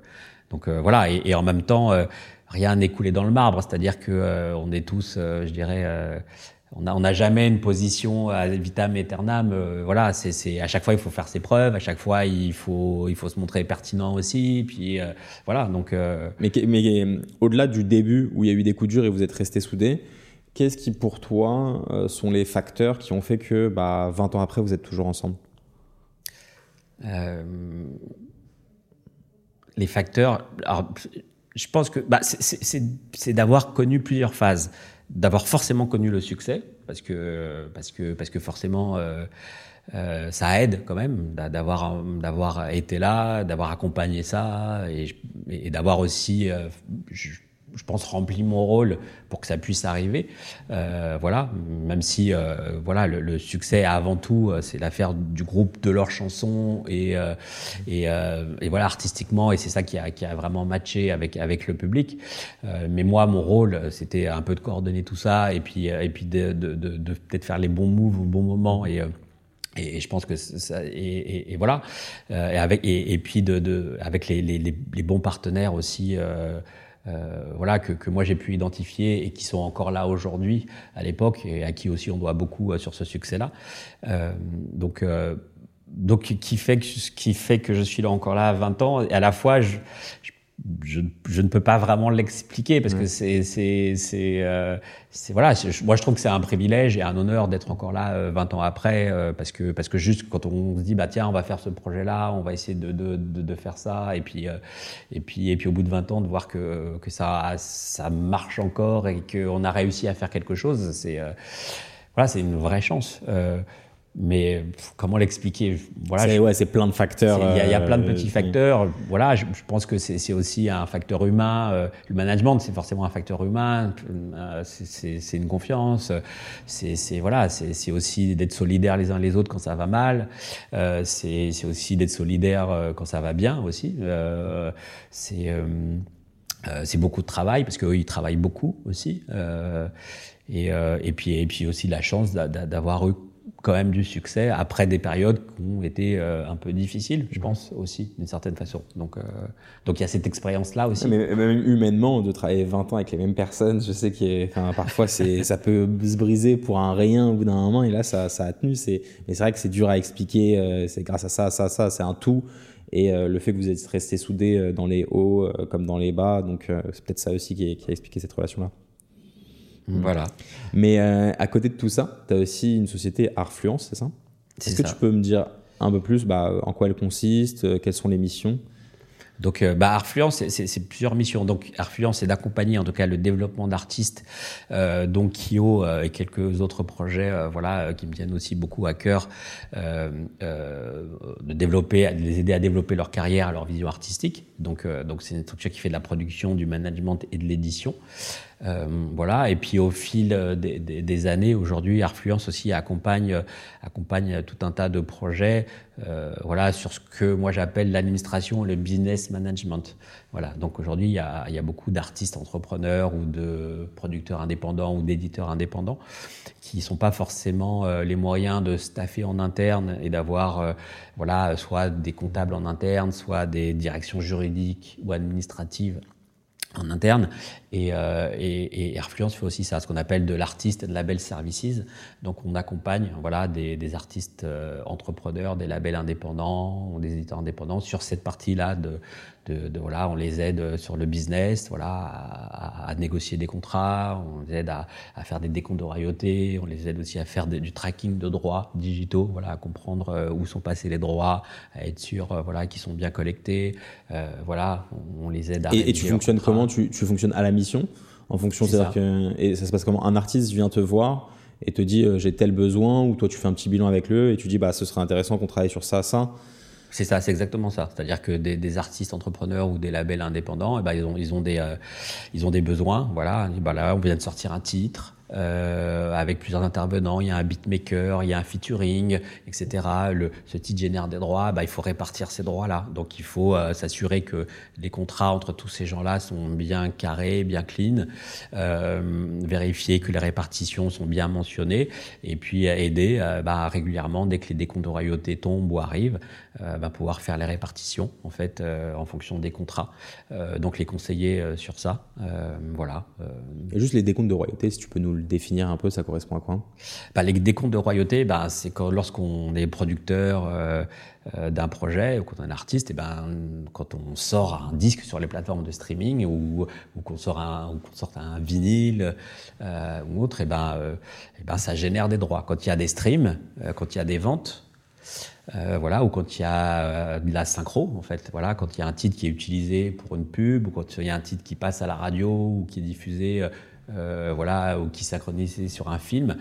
donc euh, voilà, et, et, en même temps, euh, rien n'est coulé dans le marbre, c'est-à-dire que on est tous, je dirais on n'a jamais une position à vitam aeternam. Euh, voilà, c'est à chaque fois il faut faire ses preuves, à chaque fois il faut il faut se montrer pertinent aussi. Puis euh, voilà, donc. Euh, mais, mais au-delà du début où il y a eu des coups durs et vous êtes restés soudés, qu'est-ce qui pour toi sont les facteurs qui ont fait que bah, 20 ans après vous êtes toujours ensemble? Les facteurs. Alors, je pense que bah, c'est d'avoir connu plusieurs phases d'avoir forcément connu le succès, parce que, parce que, parce que forcément, euh, euh, ça aide quand même d'avoir, d'avoir été là, d'avoir accompagné ça, et, et d'avoir aussi, euh, je pense, rempli mon rôle pour que ça puisse arriver. Euh, voilà, même si euh, voilà, le, succès avant tout, euh, c'est l'affaire du groupe, de leurs chansons et, euh, et, et, voilà, artistiquement, et c'est ça qui a, qui a vraiment matché avec, avec le public. mais moi, mon rôle, c'était un peu de coordonner tout ça et puis, et puis de, de, de, de peut-être faire les bons moves au bon moment et et, je pense que ça, et, et, voilà, euh, et avec et, puis de, de avec les, les, les, bons partenaires aussi. Euh, euh, voilà, que, que moi j'ai pu identifier et qui sont encore là aujourd'hui, à l'époque, et à qui aussi on doit beaucoup euh, sur ce succès-là. Euh, donc, euh, donc qui fait que, qui fait que je suis là encore là à 20 ans, et à la fois, je, je je, je, ne peux pas vraiment l'expliquer parce que c'est c'est c'est euh, voilà moi je trouve que c'est un privilège et un honneur d'être encore là euh, 20 ans après euh, parce que parce que juste quand on se dit bah tiens on va faire ce projet là on va essayer de de, de, de faire ça et puis euh, et puis et puis au bout de 20 ans de voir que que ça ça marche encore et qu'on a réussi à faire quelque chose c'est euh, voilà c'est une vraie chance mais comment l'expliquer? Voilà c'est ouais, c'est plein de facteurs il y, a plein de petits facteurs. Voilà je, je pense que c'est aussi un facteur humain euh, le management c'est forcément un facteur humain euh, c'est une confiance c'est voilà c'est aussi d'être solidaire les uns les autres quand ça va mal euh, c'est aussi d'être solidaire euh, quand ça va bien aussi euh, c'est euh, c'est beaucoup de travail parce qu'eux ils travaillent beaucoup aussi et, et puis et puis aussi la chance d'avoir eu quand même du succès après des périodes qui ont été euh, un peu difficiles, je pense aussi d'une certaine façon. Donc, euh, donc il y a cette expérience-là aussi. Mais même humainement, de travailler 20 ans avec les mêmes personnes, je sais que parfois c'est, ça peut se briser pour un rien au bout d'un moment, et là ça, ça a tenu. C'est, mais c'est vrai que c'est dur à expliquer. Euh, c'est grâce à ça, ça, ça, c'est un tout. Et le fait que vous êtes resté soudés dans les hauts comme dans les bas, donc c'est peut-être ça aussi qui, qui a expliqué cette relation-là. Mm. Voilà. Mais euh, à côté de tout ça, tu as aussi une société Arfluence, c'est ça? Est-ce que tu peux me dire un peu plus bah, en quoi elle consiste, euh, quelles sont les missions? Donc, euh, bah, Arfluence, c'est plusieurs missions. Donc, Arfluence, c'est d'accompagner en tout cas le développement d'artistes, euh, donc Kyo euh, et quelques autres projets, euh, voilà, qui me tiennent aussi beaucoup à cœur, de développer, de les aider à développer leur carrière, leur vision artistique. Donc, donc c'est une structure qui fait de la production, du management et de l'édition. Euh, voilà. Et puis au fil des, des, des années, aujourd'hui, Arfluence aussi accompagne, accompagne tout un tas de projets, euh, voilà, sur ce que moi j'appelle l'administration, le business management. Voilà. Donc aujourd'hui, il y a, y a beaucoup d'artistes entrepreneurs ou de producteurs indépendants ou d'éditeurs indépendants qui sont pas forcément euh, les moyens de staffer en interne et d'avoir, euh, voilà, soit des comptables en interne, soit des directions juridiques ou administratives en interne. Et, euh, et, Airfluence fait aussi ça, ce qu'on appelle de l'artiste de label services. Donc on accompagne voilà, des, des artistes euh, entrepreneurs, des labels indépendants, des éditeurs indépendants sur cette partie-là de, de, de, voilà, on les aide sur le business, voilà, à, à négocier des contrats, on les aide à, à, faire des décomptes de royauté, on les aide aussi à faire du tracking de droits digitaux, voilà, à comprendre euh, où sont passés les droits, à être sûr, euh, voilà, qu'ils sont bien collectés, euh, voilà, on, on, les aide à. Et, et tu fonctionnes comment tu, tu, fonctionnes à la mission en fonction. C'est-à-dire que et ça se passe comment? Un artiste vient te voir et te dit j'ai tel besoin ou toi tu fais un petit bilan avec le et tu dis bah ce serait intéressant qu'on travaille sur ça ça. C'est ça, c'est exactement ça. C'est-à-dire que des, des, artistes entrepreneurs ou des labels indépendants, eh ben, ils, ont, ils, ont des, ils ont des besoins. Voilà, bah là, on vient de sortir un titre euh, avec plusieurs intervenants. Il y a un beatmaker, il y a un featuring, etc. Le, ce titre génère des droits. Bah, il faut répartir ces droits-là. Donc il faut euh, s'assurer que les contrats entre tous ces gens-là sont bien carrés, bien clean, euh, vérifier que les répartitions sont bien mentionnées, et puis aider euh, bah, régulièrement dès que les décomptes de royauté tombent ou arrivent, euh, bah, pouvoir faire les répartitions en fait en fonction des contrats. donc les conseiller sur ça. voilà. Juste les décomptes de royauté, si tu peux nous le définir un peu, ça correspond à quoi? Bah, Les décomptes de royauté, bah, c'est lorsqu'on est producteur euh, euh, d'un projet ou quand on est artiste, ben, quand on sort un disque sur les plateformes de streaming ou, qu'on sort un, vinyle euh, ou autre, ben, ben, ça génère des droits. Quand il y a des streams, quand il y a des ventes, ou quand il y a de la synchro, quand il y a un titre qui est utilisé pour une pub, ou quand il y a un titre qui passe à la radio ou qui est diffusé euh, voilà, ou qui synchronisé sur un film,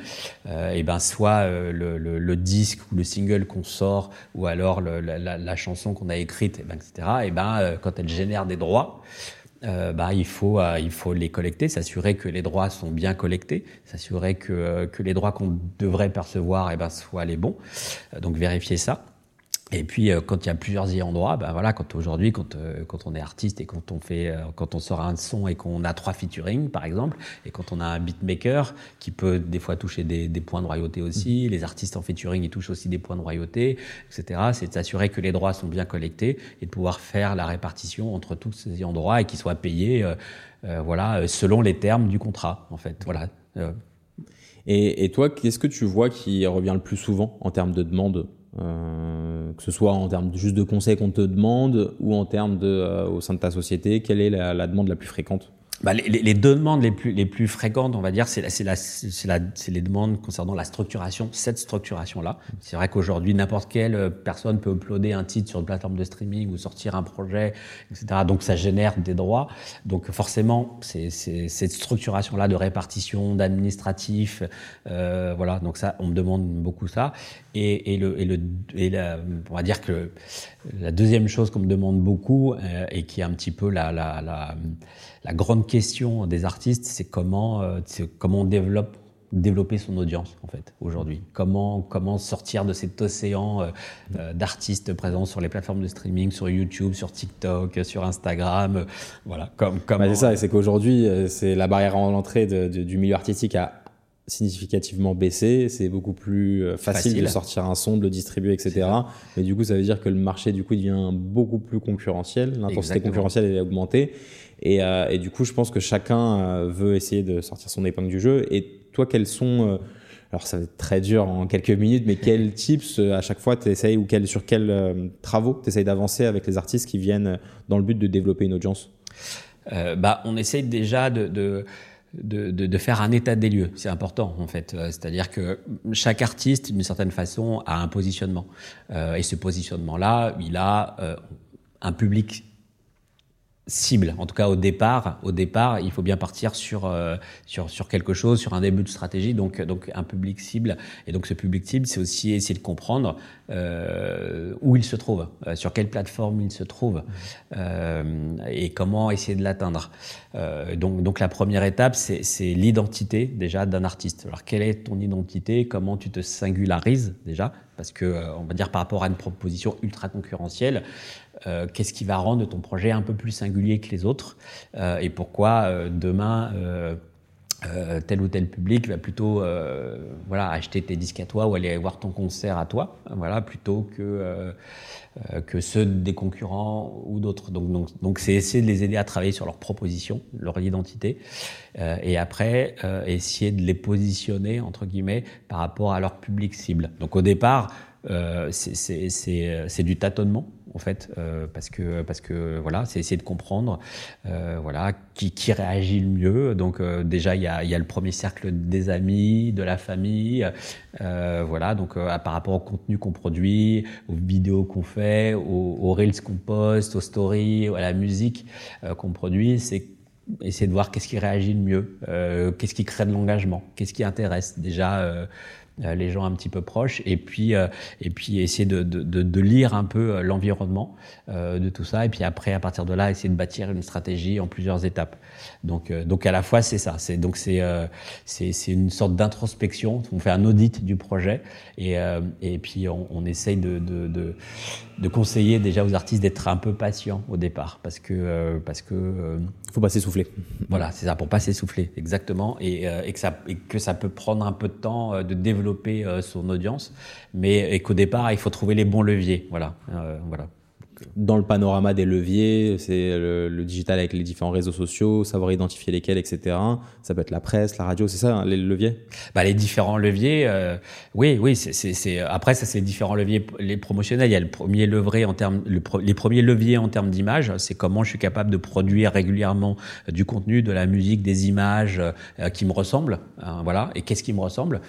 euh, et ben soit euh, le, le, disque ou le single qu'on sort, ou alors la, chanson qu'on a écrite, et ben, etc. Et ben euh, quand elle génère des droits, bah, il faut il faut les collecter, s'assurer que les droits sont bien collectés, s'assurer que que les droits qu'on devrait percevoir, et ben soient les bons. donc vérifier ça. Et puis euh, quand il y a plusieurs y endroits, ben voilà, quand aujourd'hui, quand, euh, quand on est artiste et quand on fait, euh, quand on sort un son et qu'on a trois featuring par exemple, et quand on a un beatmaker qui peut des fois toucher des, des points de royauté aussi, mmh. les artistes en featuring ils touchent aussi des points de royauté, etc. C'est de s'assurer que les droits sont bien collectés et de pouvoir faire la répartition entre tous ces endroits et qu'ils soient payés, voilà, selon les termes du contrat en fait. Voilà. Et, et toi, qu'est-ce que tu vois qui revient le plus souvent en termes de demande? Euh, que ce soit en termes juste de conseils qu'on te demande ou en termes de, euh, au sein de ta société, quelle est la, la demande la plus fréquente? Bah, les, les, demandes les plus, les plus fréquentes, on va dire, c'est la, la, les demandes concernant la structuration, cette structuration-là. C'est vrai qu'aujourd'hui, n'importe quelle personne peut uploader un titre sur une plateforme de streaming ou sortir un projet, etc. Donc ça génère des droits. Donc forcément, c'est cette structuration-là de répartition, d'administratif, euh, voilà. Donc ça, on me demande beaucoup ça. Et, et le, et le, et la, on va dire que la deuxième chose qu'on me demande beaucoup euh, et qui est un petit peu la, la, la, la grande question des artistes, c'est comment, euh, comment on développe développer son audience en fait aujourd'hui. Comment comment sortir de cet océan euh, euh, d'artistes présents sur les plateformes de streaming, sur YouTube, sur TikTok, sur Instagram, voilà. Comme comme. c'est ça, c'est qu'aujourd'hui c'est la barrière à l'entrée du milieu artistique a significativement baissé, c'est beaucoup plus euh, facile, de sortir un son, de le distribuer, etc. Mais du coup, ça veut dire que le marché du coup devient beaucoup plus concurrentiel, l'intensité concurrentielle est augmentée, et, euh, et, du coup, je pense que chacun euh, veut essayer de sortir son épingle du jeu. Et toi, quels sont alors ça va être très dur en quelques minutes, mais quels tips à chaque fois tu essayes ou quel, sur quels travaux tu essayes d'avancer avec les artistes qui viennent dans le but de développer une audience? Euh, bah, On essaye déjà de, de de, de, de, faire un état des lieux. C'est important en fait. Euh, c'est-à-dire que chaque artiste, d'une certaine façon, a un positionnement. Euh, et ce positionnement-là, il a euh, un public cible. En tout cas, au départ, au départ, il faut bien partir sur euh, sur sur quelque chose, sur un début de stratégie. Donc donc un public cible. Et donc ce public cible, c'est aussi essayer de comprendre euh, où il se trouve, euh, sur quelle plateforme il se trouve, euh, et comment essayer de l'atteindre. Euh, donc donc la première étape, c'est c'est l'identité déjà d'un artiste. Alors quelle est ton identité? Comment tu te singularises déjà? Parce que on va dire par rapport à une proposition ultra concurrentielle. Euh, qu'est-ce qui va rendre ton projet un peu plus singulier que les autres euh, et pourquoi euh, demain tel ou tel public va plutôt voilà acheter tes disques à toi ou aller voir ton concert à toi voilà plutôt que que ceux des concurrents ou d'autres. Donc donc donc c'est essayer de les aider à travailler sur leur proposition leur identité et après essayer de les positionner entre guillemets par rapport à leur public cible. Donc au départ c'est du tâtonnement en fait, euh, parce que parce que voilà, c'est essayer de comprendre, euh, voilà, qui, qui réagit le mieux. Donc euh, déjà il y a, y a le premier cercle des amis, de la famille, euh, voilà. Donc euh, par rapport au contenu qu'on produit, aux vidéos qu'on fait, aux, aux reels qu'on poste, aux stories, à la musique qu'on produit, c'est essayer de voir qu'est-ce qui réagit le mieux, qu'est-ce qui crée de l'engagement, qu'est-ce qui intéresse déjà euh, les gens un petit peu proches, et puis, euh, et puis essayer de, de, de, lire un peu euh, l'environnement de tout ça, et puis après, à partir de là, essayer de bâtir une stratégie en plusieurs étapes. Donc, donc à la fois, c'est ça. C'est donc c'est c'est une sorte d'introspection. On fait un audit du projet, et, et puis on, on essaye de, de, de, conseiller déjà aux artistes d'être un peu patients au départ, parce que parce que faut pas s'essouffler. Voilà, c'est ça, pour pas s'essouffler, exactement, et, et, que ça et que ça peut prendre un peu de temps de développer euh, son audience, mais qu'au départ, il faut trouver les bons leviers. Voilà, euh, voilà dans le panorama des leviers, c'est le, digital avec les différents réseaux sociaux, savoir identifier lesquels, etc. Ça peut être la presse, la radio, c'est ça hein, les leviers? Bah, Les différents leviers, euh, oui, oui. après, ça, c'est les différents leviers les promotionnels. Il y a le premier levier en termes, les premiers leviers en termes d'image. C'est comment je suis capable de produire régulièrement euh, du contenu, de la musique, des images euh, qui me ressemblent. Hein, voilà. Et qu'est-ce qui me ressemble?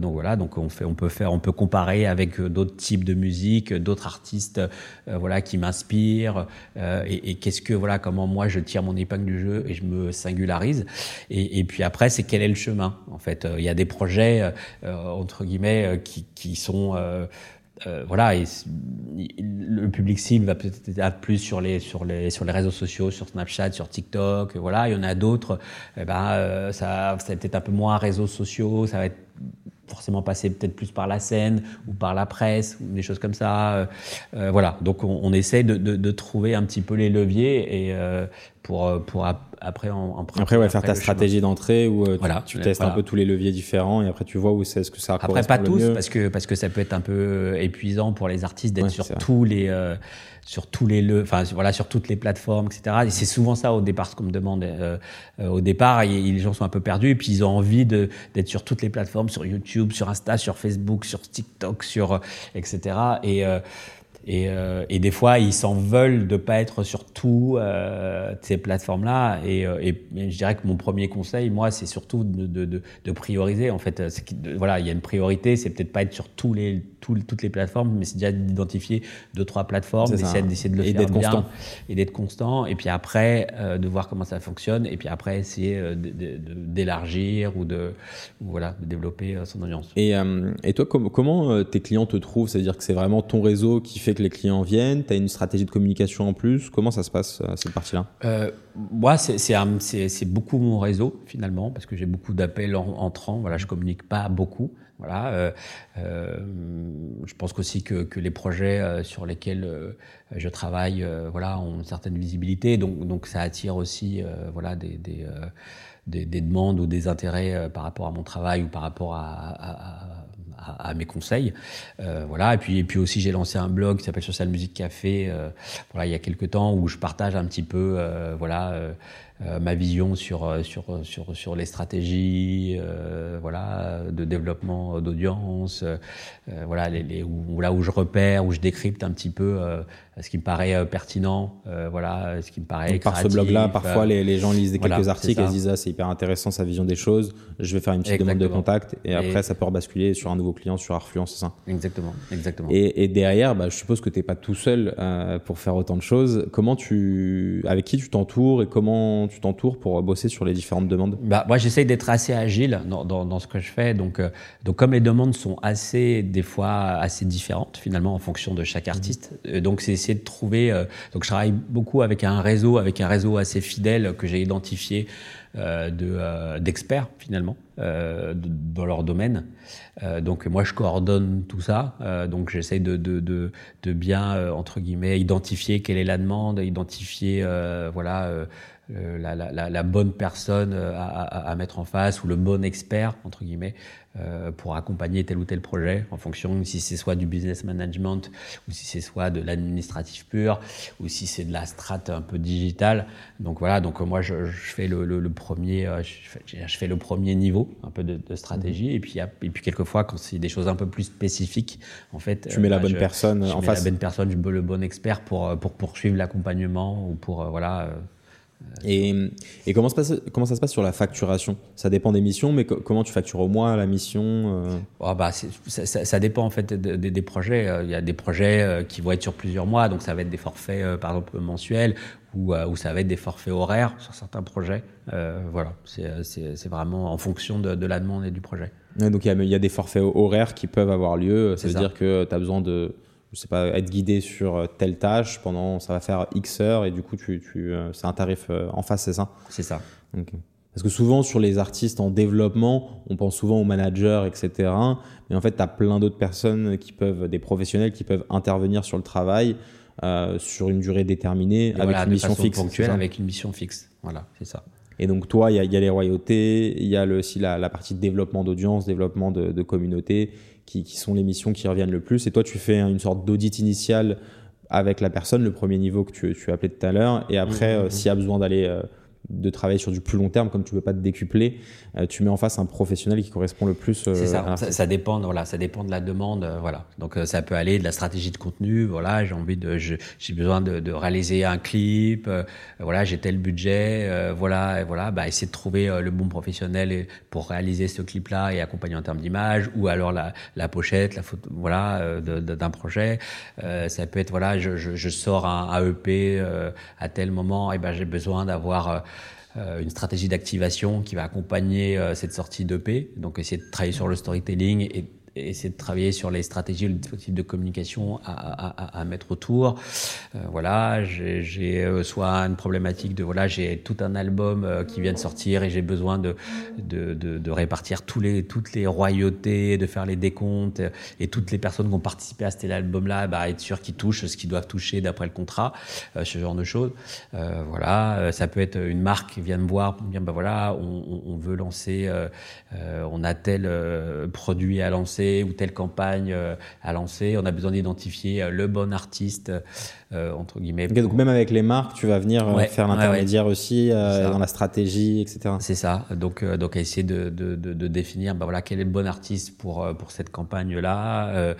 Donc voilà. Donc on fait, on peut faire, on peut comparer avec d'autres types de musique, d'autres artistes, voilà, m'inspire euh, et, qu'est-ce que voilà comment moi je tire mon épingle du jeu et je me singularise et, puis après c'est quel est le chemin en fait euh, il y a des projets euh, entre guillemets qui, qui sont voilà, et le public cible va peut-être être plus sur les sur les sur les réseaux sociaux, sur Snapchat, sur TikTok, voilà. Il y en a d'autres, eh ben ça, ça va peut-être un peu moins réseaux sociaux, ça va être forcément passer peut-être plus par la scène ou par la presse ou des choses comme ça. Euh, euh, voilà, donc on, on essaie de, de, de, trouver un petit peu les leviers et euh, pour pour après en, après ouais faire ta stratégie d'entrée où voilà, tu, testes un peu tous les leviers différents et après tu vois où c'est ce que ça après pas tous parce que parce que ça peut être un peu épuisant pour les artistes d'être sur tous les sur tous les le, enfin voilà sur toutes les plateformes, etc. Et c'est souvent ça au départ ce qu'on me demande. Euh, euh, au départ, les gens sont un peu perdus et puis ils ont envie de d'être sur toutes les plateformes, sur YouTube, sur Insta, sur Facebook, sur TikTok, sur etc. Et et, euh, et, des fois, ils s'en veulent de pas être sur tout euh, ces plateformes-là. Et, euh, et, je dirais que mon premier conseil, moi, c'est surtout de, de, de, de, prioriser. En fait, voilà, il y a une priorité. C'est peut-être pas être sur tous les, toutes les plateformes, mais c'est déjà d'identifier deux, trois plateformes, d'essayer de le et faire bien constant. et d'être constant. Et puis après, euh, de voir comment ça fonctionne. Et puis après, essayer d'élargir ou de, voilà, de développer son audience. Et, et toi, comment tes clients te trouvent? C'est-à-dire que c'est vraiment ton réseau qui fait que les clients viennent? Tu as une stratégie de communication en plus? Comment ça se passe, euh, cette partie-là? Euh, Moi, c'est beaucoup mon réseau, finalement, parce que j'ai beaucoup d'appels entrants. Voilà, je communique pas beaucoup. Voilà, euh, euh je pense aussi que, que, les projets sur lesquels je travaille, voilà, ont une certaine visibilité, donc, donc ça attire aussi, voilà, des, des, des, des, demandes ou des intérêts par rapport à mon travail ou par rapport à, à à, mes conseils. Euh, voilà. Et puis, et puis aussi, j'ai lancé un blog qui s'appelle Social Music Café. Euh, voilà, il y a quelques temps où je partage un petit peu, euh, voilà. Euh, euh, ma vision sur, sur, sur, sur les stratégies voilà, de développement d'audience, voilà, les, les, où, là où je repère, où je décrypte un petit peu ce qui me paraît pertinent, voilà, ce qui me paraît Donc, Par ce blog-là, parfois les, les, gens lisent des quelques articles et se disent ah, c'est hyper intéressant sa vision des choses, je vais faire une petite demande de contact et, après ça peut rebasculer sur un nouveau client sur Arfluence, c'est ça Exactement, exactement. Et, et derrière, bah, je suppose que tu n'es pas tout seul euh, pour faire autant de choses. Comment tu, avec qui tu t'entoures et comment tu t'entoures pour bosser sur les différentes demandes? Bah, Moi, j'essaye d'être assez agile dans, dans, dans, ce que je fais. Donc, euh, donc, comme les demandes sont assez, des fois, assez différentes finalement en fonction de chaque artiste, mmh. donc c'est essayer de trouver. Euh, donc, je travaille beaucoup avec un réseau, avec un réseau assez fidèle que j'ai identifié euh, euh, d'experts finalement euh, dans leur domaine. donc moi je coordonne tout ça. donc j'essaye de, de, de, bien entre guillemets identifier quelle est la demande, identifier voilà la, bonne personne à, à, mettre en face ou le bon expert entre guillemets pour accompagner tel ou tel projet en fonction si c'est soit du business management ou si c'est soit de l'administratif pur ou si c'est de la strate un peu digitale. Donc voilà, donc moi je, je fais le, le, le premier, euh, je fais, je fais, le premier niveau un peu de, de stratégie et puis et puis quelquefois quand c'est des choses un peu plus spécifiques, en fait, tu mets la euh, bonne personne en mets face. La bonne personne, je veux le bon expert pour pour poursuivre l'accompagnement ou pour voilà Et, et comment, se passe, comment ça se passe sur la facturation? Ça dépend des missions, mais comment tu factures au mois la mission oh bah ça, ça, ça, dépend en fait des projets. Il y a des projets qui vont être sur plusieurs mois, donc ça va être des forfaits par exemple mensuels ou, où ça va être des forfaits horaires sur certains projets. Euh, voilà, c'est vraiment en fonction de, de, la demande et du projet. donc il y, y, a des forfaits horaires qui peuvent avoir lieu. Ça veut dire que tu as besoin de je sais pas, être guidé sur telle tâche pendant, ça va faire X heures et du coup, tu, tu, euh, c'est un tarif euh, en face, c'est ça? C'est ça. Parce que souvent, sur les artistes en développement, on pense souvent aux managers, etc. Mais en fait, tu as plein d'autres personnes qui peuvent, des professionnels qui peuvent intervenir sur le travail euh, sur une durée déterminée avec une mission fixe. Ponctuelle, avec une mission fixe. Voilà, c'est ça. Et donc toi, il y, y a, les royautés, il y a le, aussi la, la, partie développement d'audience, développement de, de communauté, qui, qui, sont les missions qui reviennent le plus. Et toi, tu fais une sorte d'audit initial avec la personne, le premier niveau que tu, tu as appelé tout à l'heure. Et après, mmh, mmh, euh, s'il y a besoin d'aller euh, de travailler sur du plus long terme, comme tu ne veux pas te décupler, euh, tu mets en face un professionnel qui correspond le plus. Euh, c'est ça. ça. dépend, voilà, ça dépend de la demande, euh, voilà. Donc ça peut aller de la stratégie de contenu, voilà, j'ai envie de, j'ai besoin de, de, réaliser un clip, voilà, j'ai tel budget, voilà, et voilà, bah essayer de trouver le bon professionnel pour réaliser ce clip-là et accompagner en termes d'image, ou alors la, la pochette, la photo, voilà, d'un projet. ça peut être, voilà, je, je, je sors un AEP à tel moment, et ben j'ai besoin d'avoir euh, une stratégie d'activation qui va accompagner euh, cette sortie d'EP. Donc essayer de travailler sur le storytelling et essayer de travailler sur les stratégies, le dispositif de communication à, à, à mettre autour. Euh, voilà, j'ai euh, soit une problématique de voilà, j'ai tout un album euh, qui vient de sortir et j'ai besoin de, de, de, de, répartir tous les, toutes les royautés, de faire les décomptes et toutes les personnes qui ont participé à cet album-là, bah, être sûr qu'ils touchent ce qu'ils doivent toucher d'après le contrat, euh, ce genre de choses. Euh, voilà, ça peut être une marque qui vient me voir pour me dire bah voilà, on, on veut lancer, on a tel produit à lancer ou telle campagne euh, à lancer. On a besoin d'identifier euh, le bon artiste, euh, entre guillemets. donc même avec les marques, tu vas venir faire l'intermédiaire aussi dans la stratégie, etc. C'est ça. Donc, donc essayer de, de, de, de définir, bah voilà, quel est le bon artiste pour pour cette campagne-là.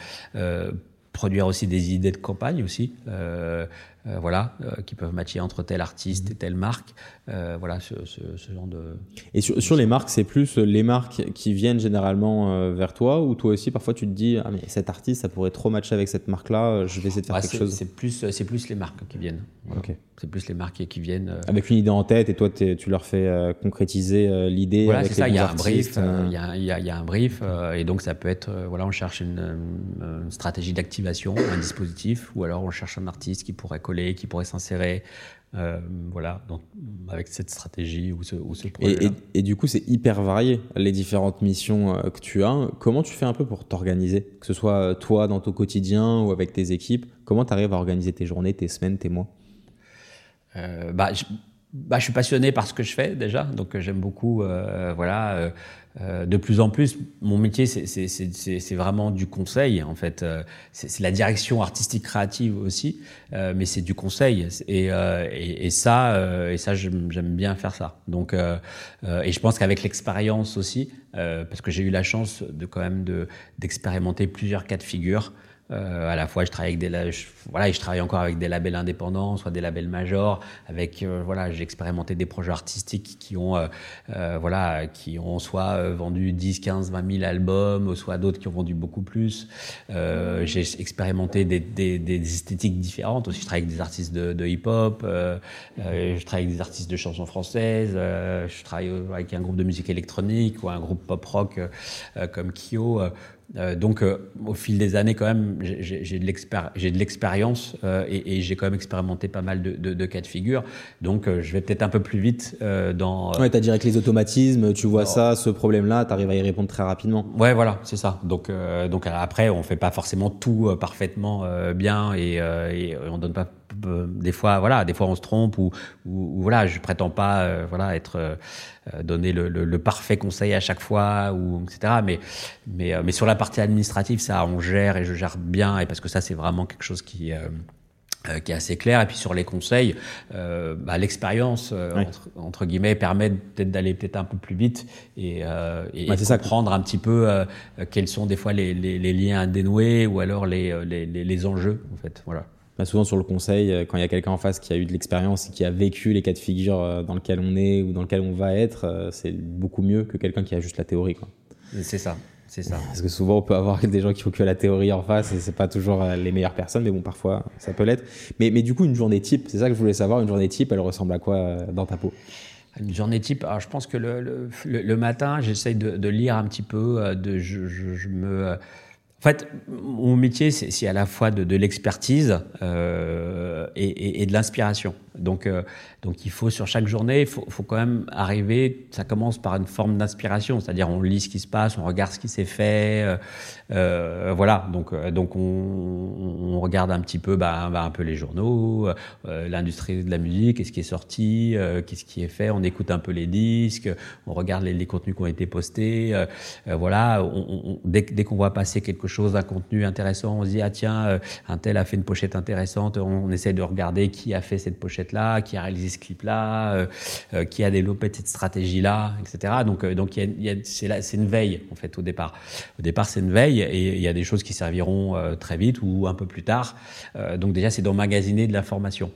produire aussi des idées de campagne aussi. Euh, euh, voilà, euh, qui peuvent matcher entre tel artiste et telle marque. Euh, voilà, ce, ce, ce, genre de. Et sur, sur les marques, c'est plus les marques qui viennent généralement vers toi, ou toi aussi, parfois tu te dis, ah mais cet artiste, ça pourrait trop matcher avec cette marque-là, je vais essayer de faire quelque chose. C'est plus, c'est plus les marques qui viennent. Voilà. C'est plus les marques qui viennent. Avec une idée en tête, et toi, tu leur fais concrétiser l'idée. Voilà, c'est ça. Il y a un brief. Il y, a, y, a, y, a, un brief, et donc ça peut être, voilà, on cherche une, une stratégie d'activation, un dispositif, ou alors on cherche un artiste qui pourrait coller qui pourrait s'insérer euh, voilà, donc, avec cette stratégie ou ce, ou ce projet. Et, et, et, du coup, c'est hyper varié, les différentes missions euh, que tu as. Comment tu fais un peu pour t'organiser Que ce soit euh, toi dans ton quotidien ou avec tes équipes, comment tu arrives à organiser tes journées, tes semaines, tes mois? Euh, bah, je, bah, je suis passionné par ce que je fais déjà, donc j'aime beaucoup, euh, voilà euh, de plus en plus, mon métier, c'est vraiment du conseil, en fait. Euh, c'est la direction artistique créative aussi, euh, mais c'est du conseil. Et, euh, et, et ça, euh, et ça j'aime bien faire ça. Donc, et je pense qu'avec l'expérience aussi, parce que j'ai eu la chance de quand même d'expérimenter plusieurs cas de figure, euh, à la fois, je travaille avec des, je, voilà, je travaille encore avec des labels indépendants, soit des labels majors. Avec, euh, voilà, j'ai expérimenté des projets artistiques qui ont, euh, euh voilà, qui ont soit euh, vendu 10, 15, 20 000 albums, soit d'autres qui ont vendu beaucoup plus. Euh, j'ai expérimenté des, des, des, esthétiques différentes aussi. Je travaille avec des artistes de, de hip-hop, je travaille avec des artistes de chansons françaises, je travaille avec un groupe de musique électronique ou un groupe pop-rock comme Kyo. Euh, donc, euh, au fil des années, quand même, j'ai de l'expérience euh, et, et j'ai quand même expérimenté pas mal de, de, de cas de figure. Donc, euh, je vais peut-être un peu plus vite euh, dans. Ouais, t'as avec les automatismes, tu vois ça, ce problème-là, t'arrives à y répondre très rapidement. Ouais, voilà, c'est ça. Donc, donc après, on fait pas forcément tout parfaitement bien et, et on donne pas des fois voilà des fois on se trompe ou, ou, ou voilà je prétends pas euh, voilà être euh, donner le, le, le, parfait conseil à chaque fois ou etc mais mais mais sur la partie administrative ça on gère et je gère bien et parce que ça c'est vraiment quelque chose qui euh, qui est assez clair. Et puis sur les conseils euh, bah, l'expérience euh, entre, entre, guillemets permet peut-être d'aller peut-être un peu plus vite et, euh, et, et comprendre ça. un petit peu euh, quels sont des fois les, les, les, liens à dénouer ou alors les, les, les, enjeux en fait. Voilà bah, souvent sur le conseil, euh, quand il y a quelqu'un en face qui a eu de l'expérience et qui a vécu les cas de figure euh, dans lequel on est ou dans lequel on va être, euh, c'est beaucoup mieux que quelqu'un qui a juste la théorie. C'est ça. C'est ça. Parce que souvent, on peut avoir des gens qui ont que la théorie en face et c'est pas toujours les meilleures personnes, mais bon, parfois, ça peut l'être. Mais, mais du coup, une journée type, c'est ça que je voulais savoir, une journée type, elle ressemble à quoi dans ta peau? Une journée type, alors je pense que le, le, matin, j'essaye de, de, lire un petit peu, de, je, je, je me en fait, mon métier, c'est à la fois de, de l'expertise euh, et, de l'inspiration. Donc, euh, donc, il faut sur chaque journée, il faut, quand même arriver. Ça commence par une forme d'inspiration, c'est-à-dire on lit ce qui se passe, on regarde ce qui s'est fait, euh, euh voilà. Donc, donc on, regarde un petit peu, bah, bah un peu les journaux, l'industrie de la musique, qu'est-ce qui est sorti, qu'est-ce qui est fait. On écoute un peu les disques, on regarde les, contenus qui ont été postés, voilà. Dès, qu'on voit passer quelque chose un contenu intéressant, on se dit ah tiens, un tel a fait une pochette intéressante, on, essaie de regarder qui a fait cette qui a réalisé ce clip-là, euh, euh, qui a développé cette stratégie-là, etc. Donc donc y a, c'est une veille en fait au départ. Au départ c'est une veille et il y a des choses qui serviront très vite ou un peu plus tard. donc déjà c'est d'emmagasiner de l'information.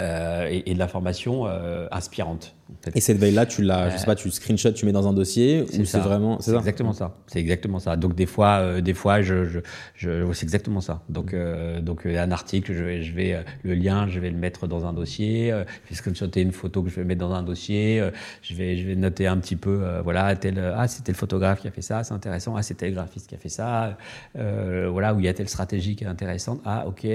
Euh, et, et, de l'information euh, inspirante. Et cette veille-là, tu l'as, je sais pas, tu screenshot, tu mets dans un dossier ou c'est vraiment, c'est exactement ça. C'est exactement ça. Donc des fois, euh, des fois, je, je, je c'est exactement ça. Donc euh, donc un article, je vais, je vais le lien, je vais le mettre dans un dossier. je vais screenshotter une photo que je vais mettre dans un dossier. je vais je vais noter un petit peu, voilà, tel ah c'était le photographe qui a fait ça, c'est intéressant. Ah c'était le graphiste qui a fait ça. voilà où il y a telle stratégie qui est intéressante. Ah ok,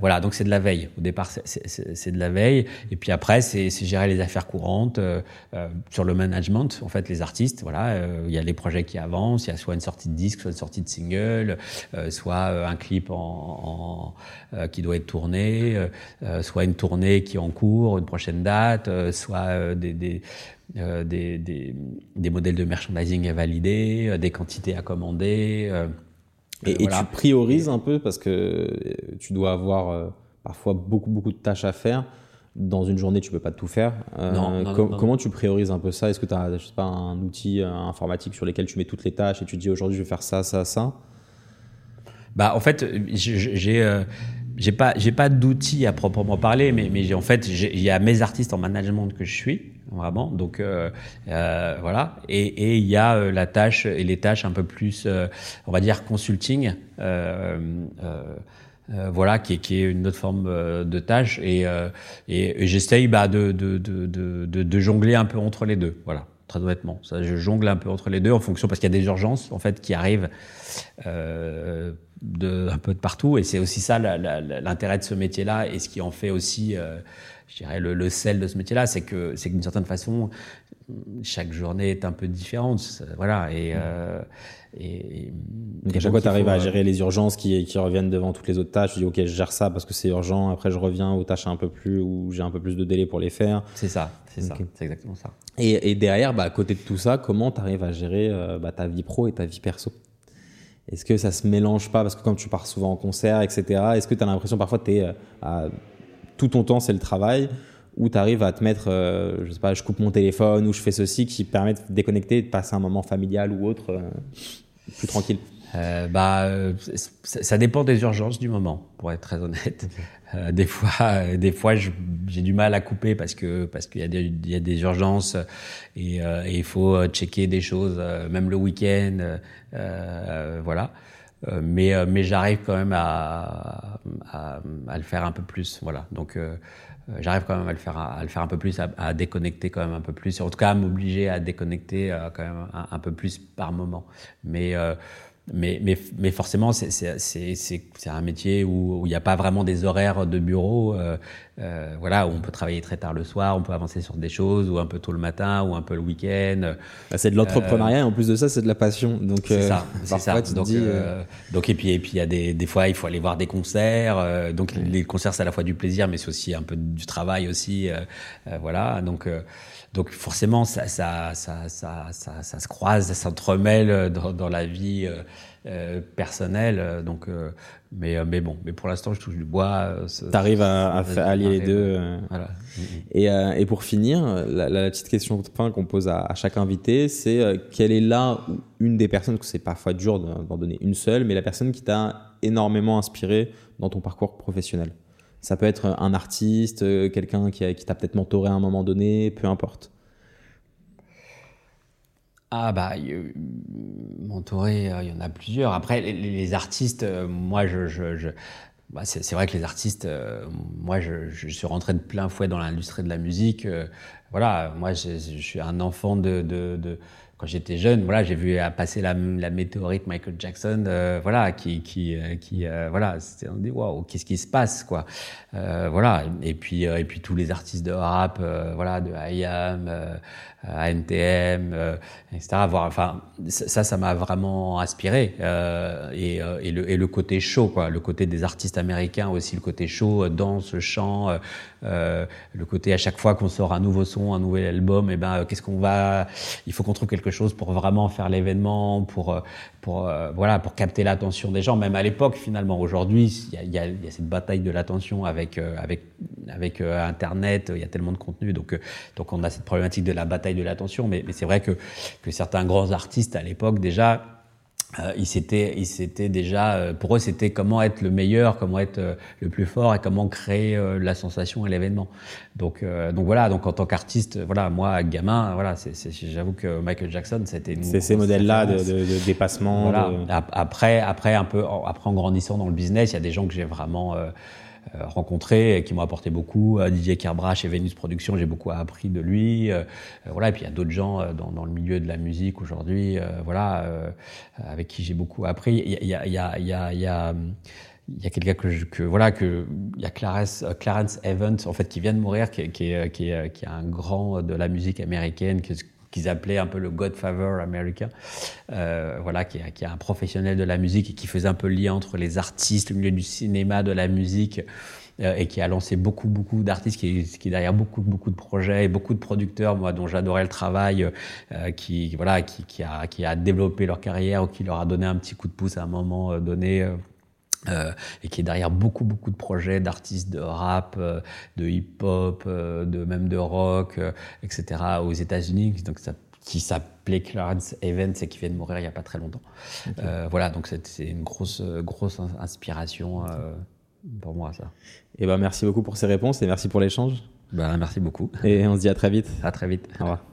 voilà. Donc c'est de la veille. Au départ, c'est c'est de la veille. Et puis après, c'est gérer les affaires courantes euh, euh, sur le management. En fait, les artistes, voilà, euh, il y a les projets qui avancent. Il y a soit une sortie de disque, soit une sortie de single, soit un clip en, qui doit être tourné, soit une tournée qui est en cours, une prochaine date, soit des, des des, des, des, modèles de merchandising à valider, des quantités à commander. et, et, tu priorises un peu parce que tu dois avoir parfois beaucoup, beaucoup de tâches à faire. Dans une journée, tu peux pas tout faire. Euh, comment tu priorises un peu ça? Est-ce que tu as je sais pas, un outil euh, informatique sur lequel tu mets toutes les tâches et tu dis aujourd'hui je vais faire ça, ça, ça? Bah, En fait, j'ai. Euh, j'ai pas j'ai pas d'outils à proprement parler mais mais en fait il y a mes artistes en management que je suis vraiment donc euh, euh, voilà et il y a la tâche et les tâches un peu plus on va dire consulting euh, voilà, qui est, qui est, une autre forme euh, de tâche. Et, euh, et, j'essaye bah, de, de, de, de, jongler un peu entre les deux. Voilà très honnêtement. Ça, je jongle un peu entre les deux en fonction parce qu'il y a des urgences en fait qui arrivent euh, de un peu de partout et c'est aussi ça l'intérêt de ce métier-là et ce qui en fait aussi, je dirais le, le, sel de ce métier-là, c'est que c'est d'une certaine façon chaque journée est un peu différente, voilà et euh, et, et à chaque fois, tu arrives à euh, gérer les urgences qui, qui reviennent devant toutes les autres tâches. Tu dis, OK, je gère ça parce que c'est urgent. Après, je reviens aux tâches un peu plus où j'ai un peu plus de délai pour les faire. C'est ça, c'est ça, c'est exactement ça. Et, et, derrière, bah, à côté de tout ça, comment tu arrives à gérer euh, bah, ta vie pro et ta vie perso? Est-ce que ça se mélange pas? Parce que comme tu pars souvent en concert, etc., est-ce que tu as l'impression parfois que es, euh, à, tout ton temps, c'est le travail ou tu arrives à te mettre, je sais pas, je coupe mon téléphone ou je fais ceci qui permet de déconnecter, de passer un moment familial ou autre plus tranquille euh, bah, euh, ça dépend des urgences du moment, pour être très honnête. Euh, des fois, euh, des fois, j'ai du mal à couper parce que parce qu'il y a des il y a des urgences et, euh, il faut checker des choses, même le week-end, voilà. mais mais j'arrive quand même à, à, à le faire un peu plus, voilà. Donc euh, j'arrive quand même à le faire, à, le faire un peu plus, à, déconnecter quand même un peu plus, en tout cas à m'obliger à déconnecter euh, quand même un, un, peu plus par moment. Mais euh, mais, mais, mais forcément, c'est un métier où il n'y a pas vraiment des horaires de bureau. Euh, euh, voilà, où on peut travailler très tard le soir, on peut avancer sur des choses, ou un peu tôt le matin, ou un peu le week-end. Bah, c'est de l'entrepreneuriat, et en plus de ça, c'est de la passion. Donc, c'est ça, c'est ça. Donc, donc, et puis, et puis, il y a des, des fois, il faut aller voir des concerts. donc, les concerts, c'est à la fois du plaisir, mais c'est aussi un peu du travail aussi. voilà, donc. Donc forcément, ça, ça, ça, ça, se croise, ça s'entremêle dans, dans, la vie personnel. Donc, mais, mais bon, mais pour l'instant, je touche du bois. T'arrives à, allier les deux. Voilà. Et, et, pour finir, la, petite question de fin qu'on pose à, chaque invité, c'est quelle est là une des personnes, que c'est parfois dur d'en donner une seule, mais la personne qui t'a énormément inspiré dans ton parcours professionnel? Ça peut être un artiste, euh, quelqu'un qui, t'a peut-être mentoré à un moment donné, peu importe. Ah bah, mentoré, euh, il y en a plusieurs. Après, les, artistes, euh, moi, je, bah, c'est vrai que les artistes, moi, je, suis rentré de plein fouet dans l'industrie de la musique. voilà, moi, je, suis un enfant de quand j'étais jeune, voilà, j'ai vu passer la, météorite Michael Jackson, euh, voilà, qui, qui, euh, qui euh, voilà, on dit waouh, qu'est-ce qui se passe, quoi, voilà. Et puis, et puis tous les artistes de rap, voilà, de IAM, ANTM, etc. Voir, enfin, ça, ça m'a vraiment inspiré. Et, et, le, et le côté show, quoi, le côté des artistes américains aussi, le côté show, danse, chant, le côté à chaque fois qu'on sort un nouveau son, un nouvel album, et ben, qu'est-ce qu'on va, il faut qu'on trouve quelque chose pour vraiment faire l'événement, pour, euh, pour, euh, voilà, pour capter l'attention des gens. Même à l'époque, finalement, aujourd'hui, il y, y, y a, cette bataille de l'attention avec, euh, avec, avec Internet, il y a tellement de contenu, donc, donc on a cette problématique de la bataille de l'attention. Mais, mais c'est vrai que, que certains grands artistes à l'époque, déjà, euh, ils s'étaient, ils s'étaient déjà, euh, pour eux, c'était comment être le meilleur, comment être euh, le plus fort et comment créer la sensation et l'événement. Donc, donc voilà. Donc en tant qu'artiste, voilà, moi, gamin, voilà, c'est, j'avoue que Michael Jackson, c'était. C'est ces modèles-là de, de, de, dépassement. Voilà. Après, après un peu, après en grandissant dans le business, il y a des gens que j'ai vraiment euh, rencontré et qui m'ont apporté beaucoup. Didier Kerbrach et Vénus Productions, j'ai beaucoup appris de lui. Euh, voilà, et puis il y a d'autres gens euh, dans, le milieu de la musique aujourd'hui, voilà, avec qui j'ai beaucoup appris. Il y a, il y a, il y a, il y a quelqu'un que, que, voilà que il y a Clarence, Clarence Evans en fait qui vient de mourir qui, qui, est, qui, qui est un grand de la musique américaine qu'ils appelaient un peu le Godfather américain, euh, voilà, qui, qui est un professionnel de la musique et qui faisait un peu le lien entre les artistes, le milieu du cinéma, de la musique, euh, et qui a lancé beaucoup, beaucoup d'artistes, qui, qui est derrière beaucoup, beaucoup de projets et beaucoup de producteurs, moi, dont j'adorais le travail, euh, qui, voilà, qui, qui, a, qui a développé leur carrière ou qui leur a donné un petit coup de pouce à un moment euh, donné. Euh, et qui est derrière beaucoup beaucoup de projets d'artistes de rap, euh, de hip-hop, euh, de même de rock, etc. aux États-Unis. Donc ça, qui s'appelait Clarence Evans et qui vient de mourir il y a pas très longtemps. Okay. voilà, donc c'est une grosse grosse inspiration pour moi ça. Et eh ben merci beaucoup pour ces réponses et merci pour l'échange. Ben merci beaucoup. Et on se dit à très vite. À très vite. Au revoir.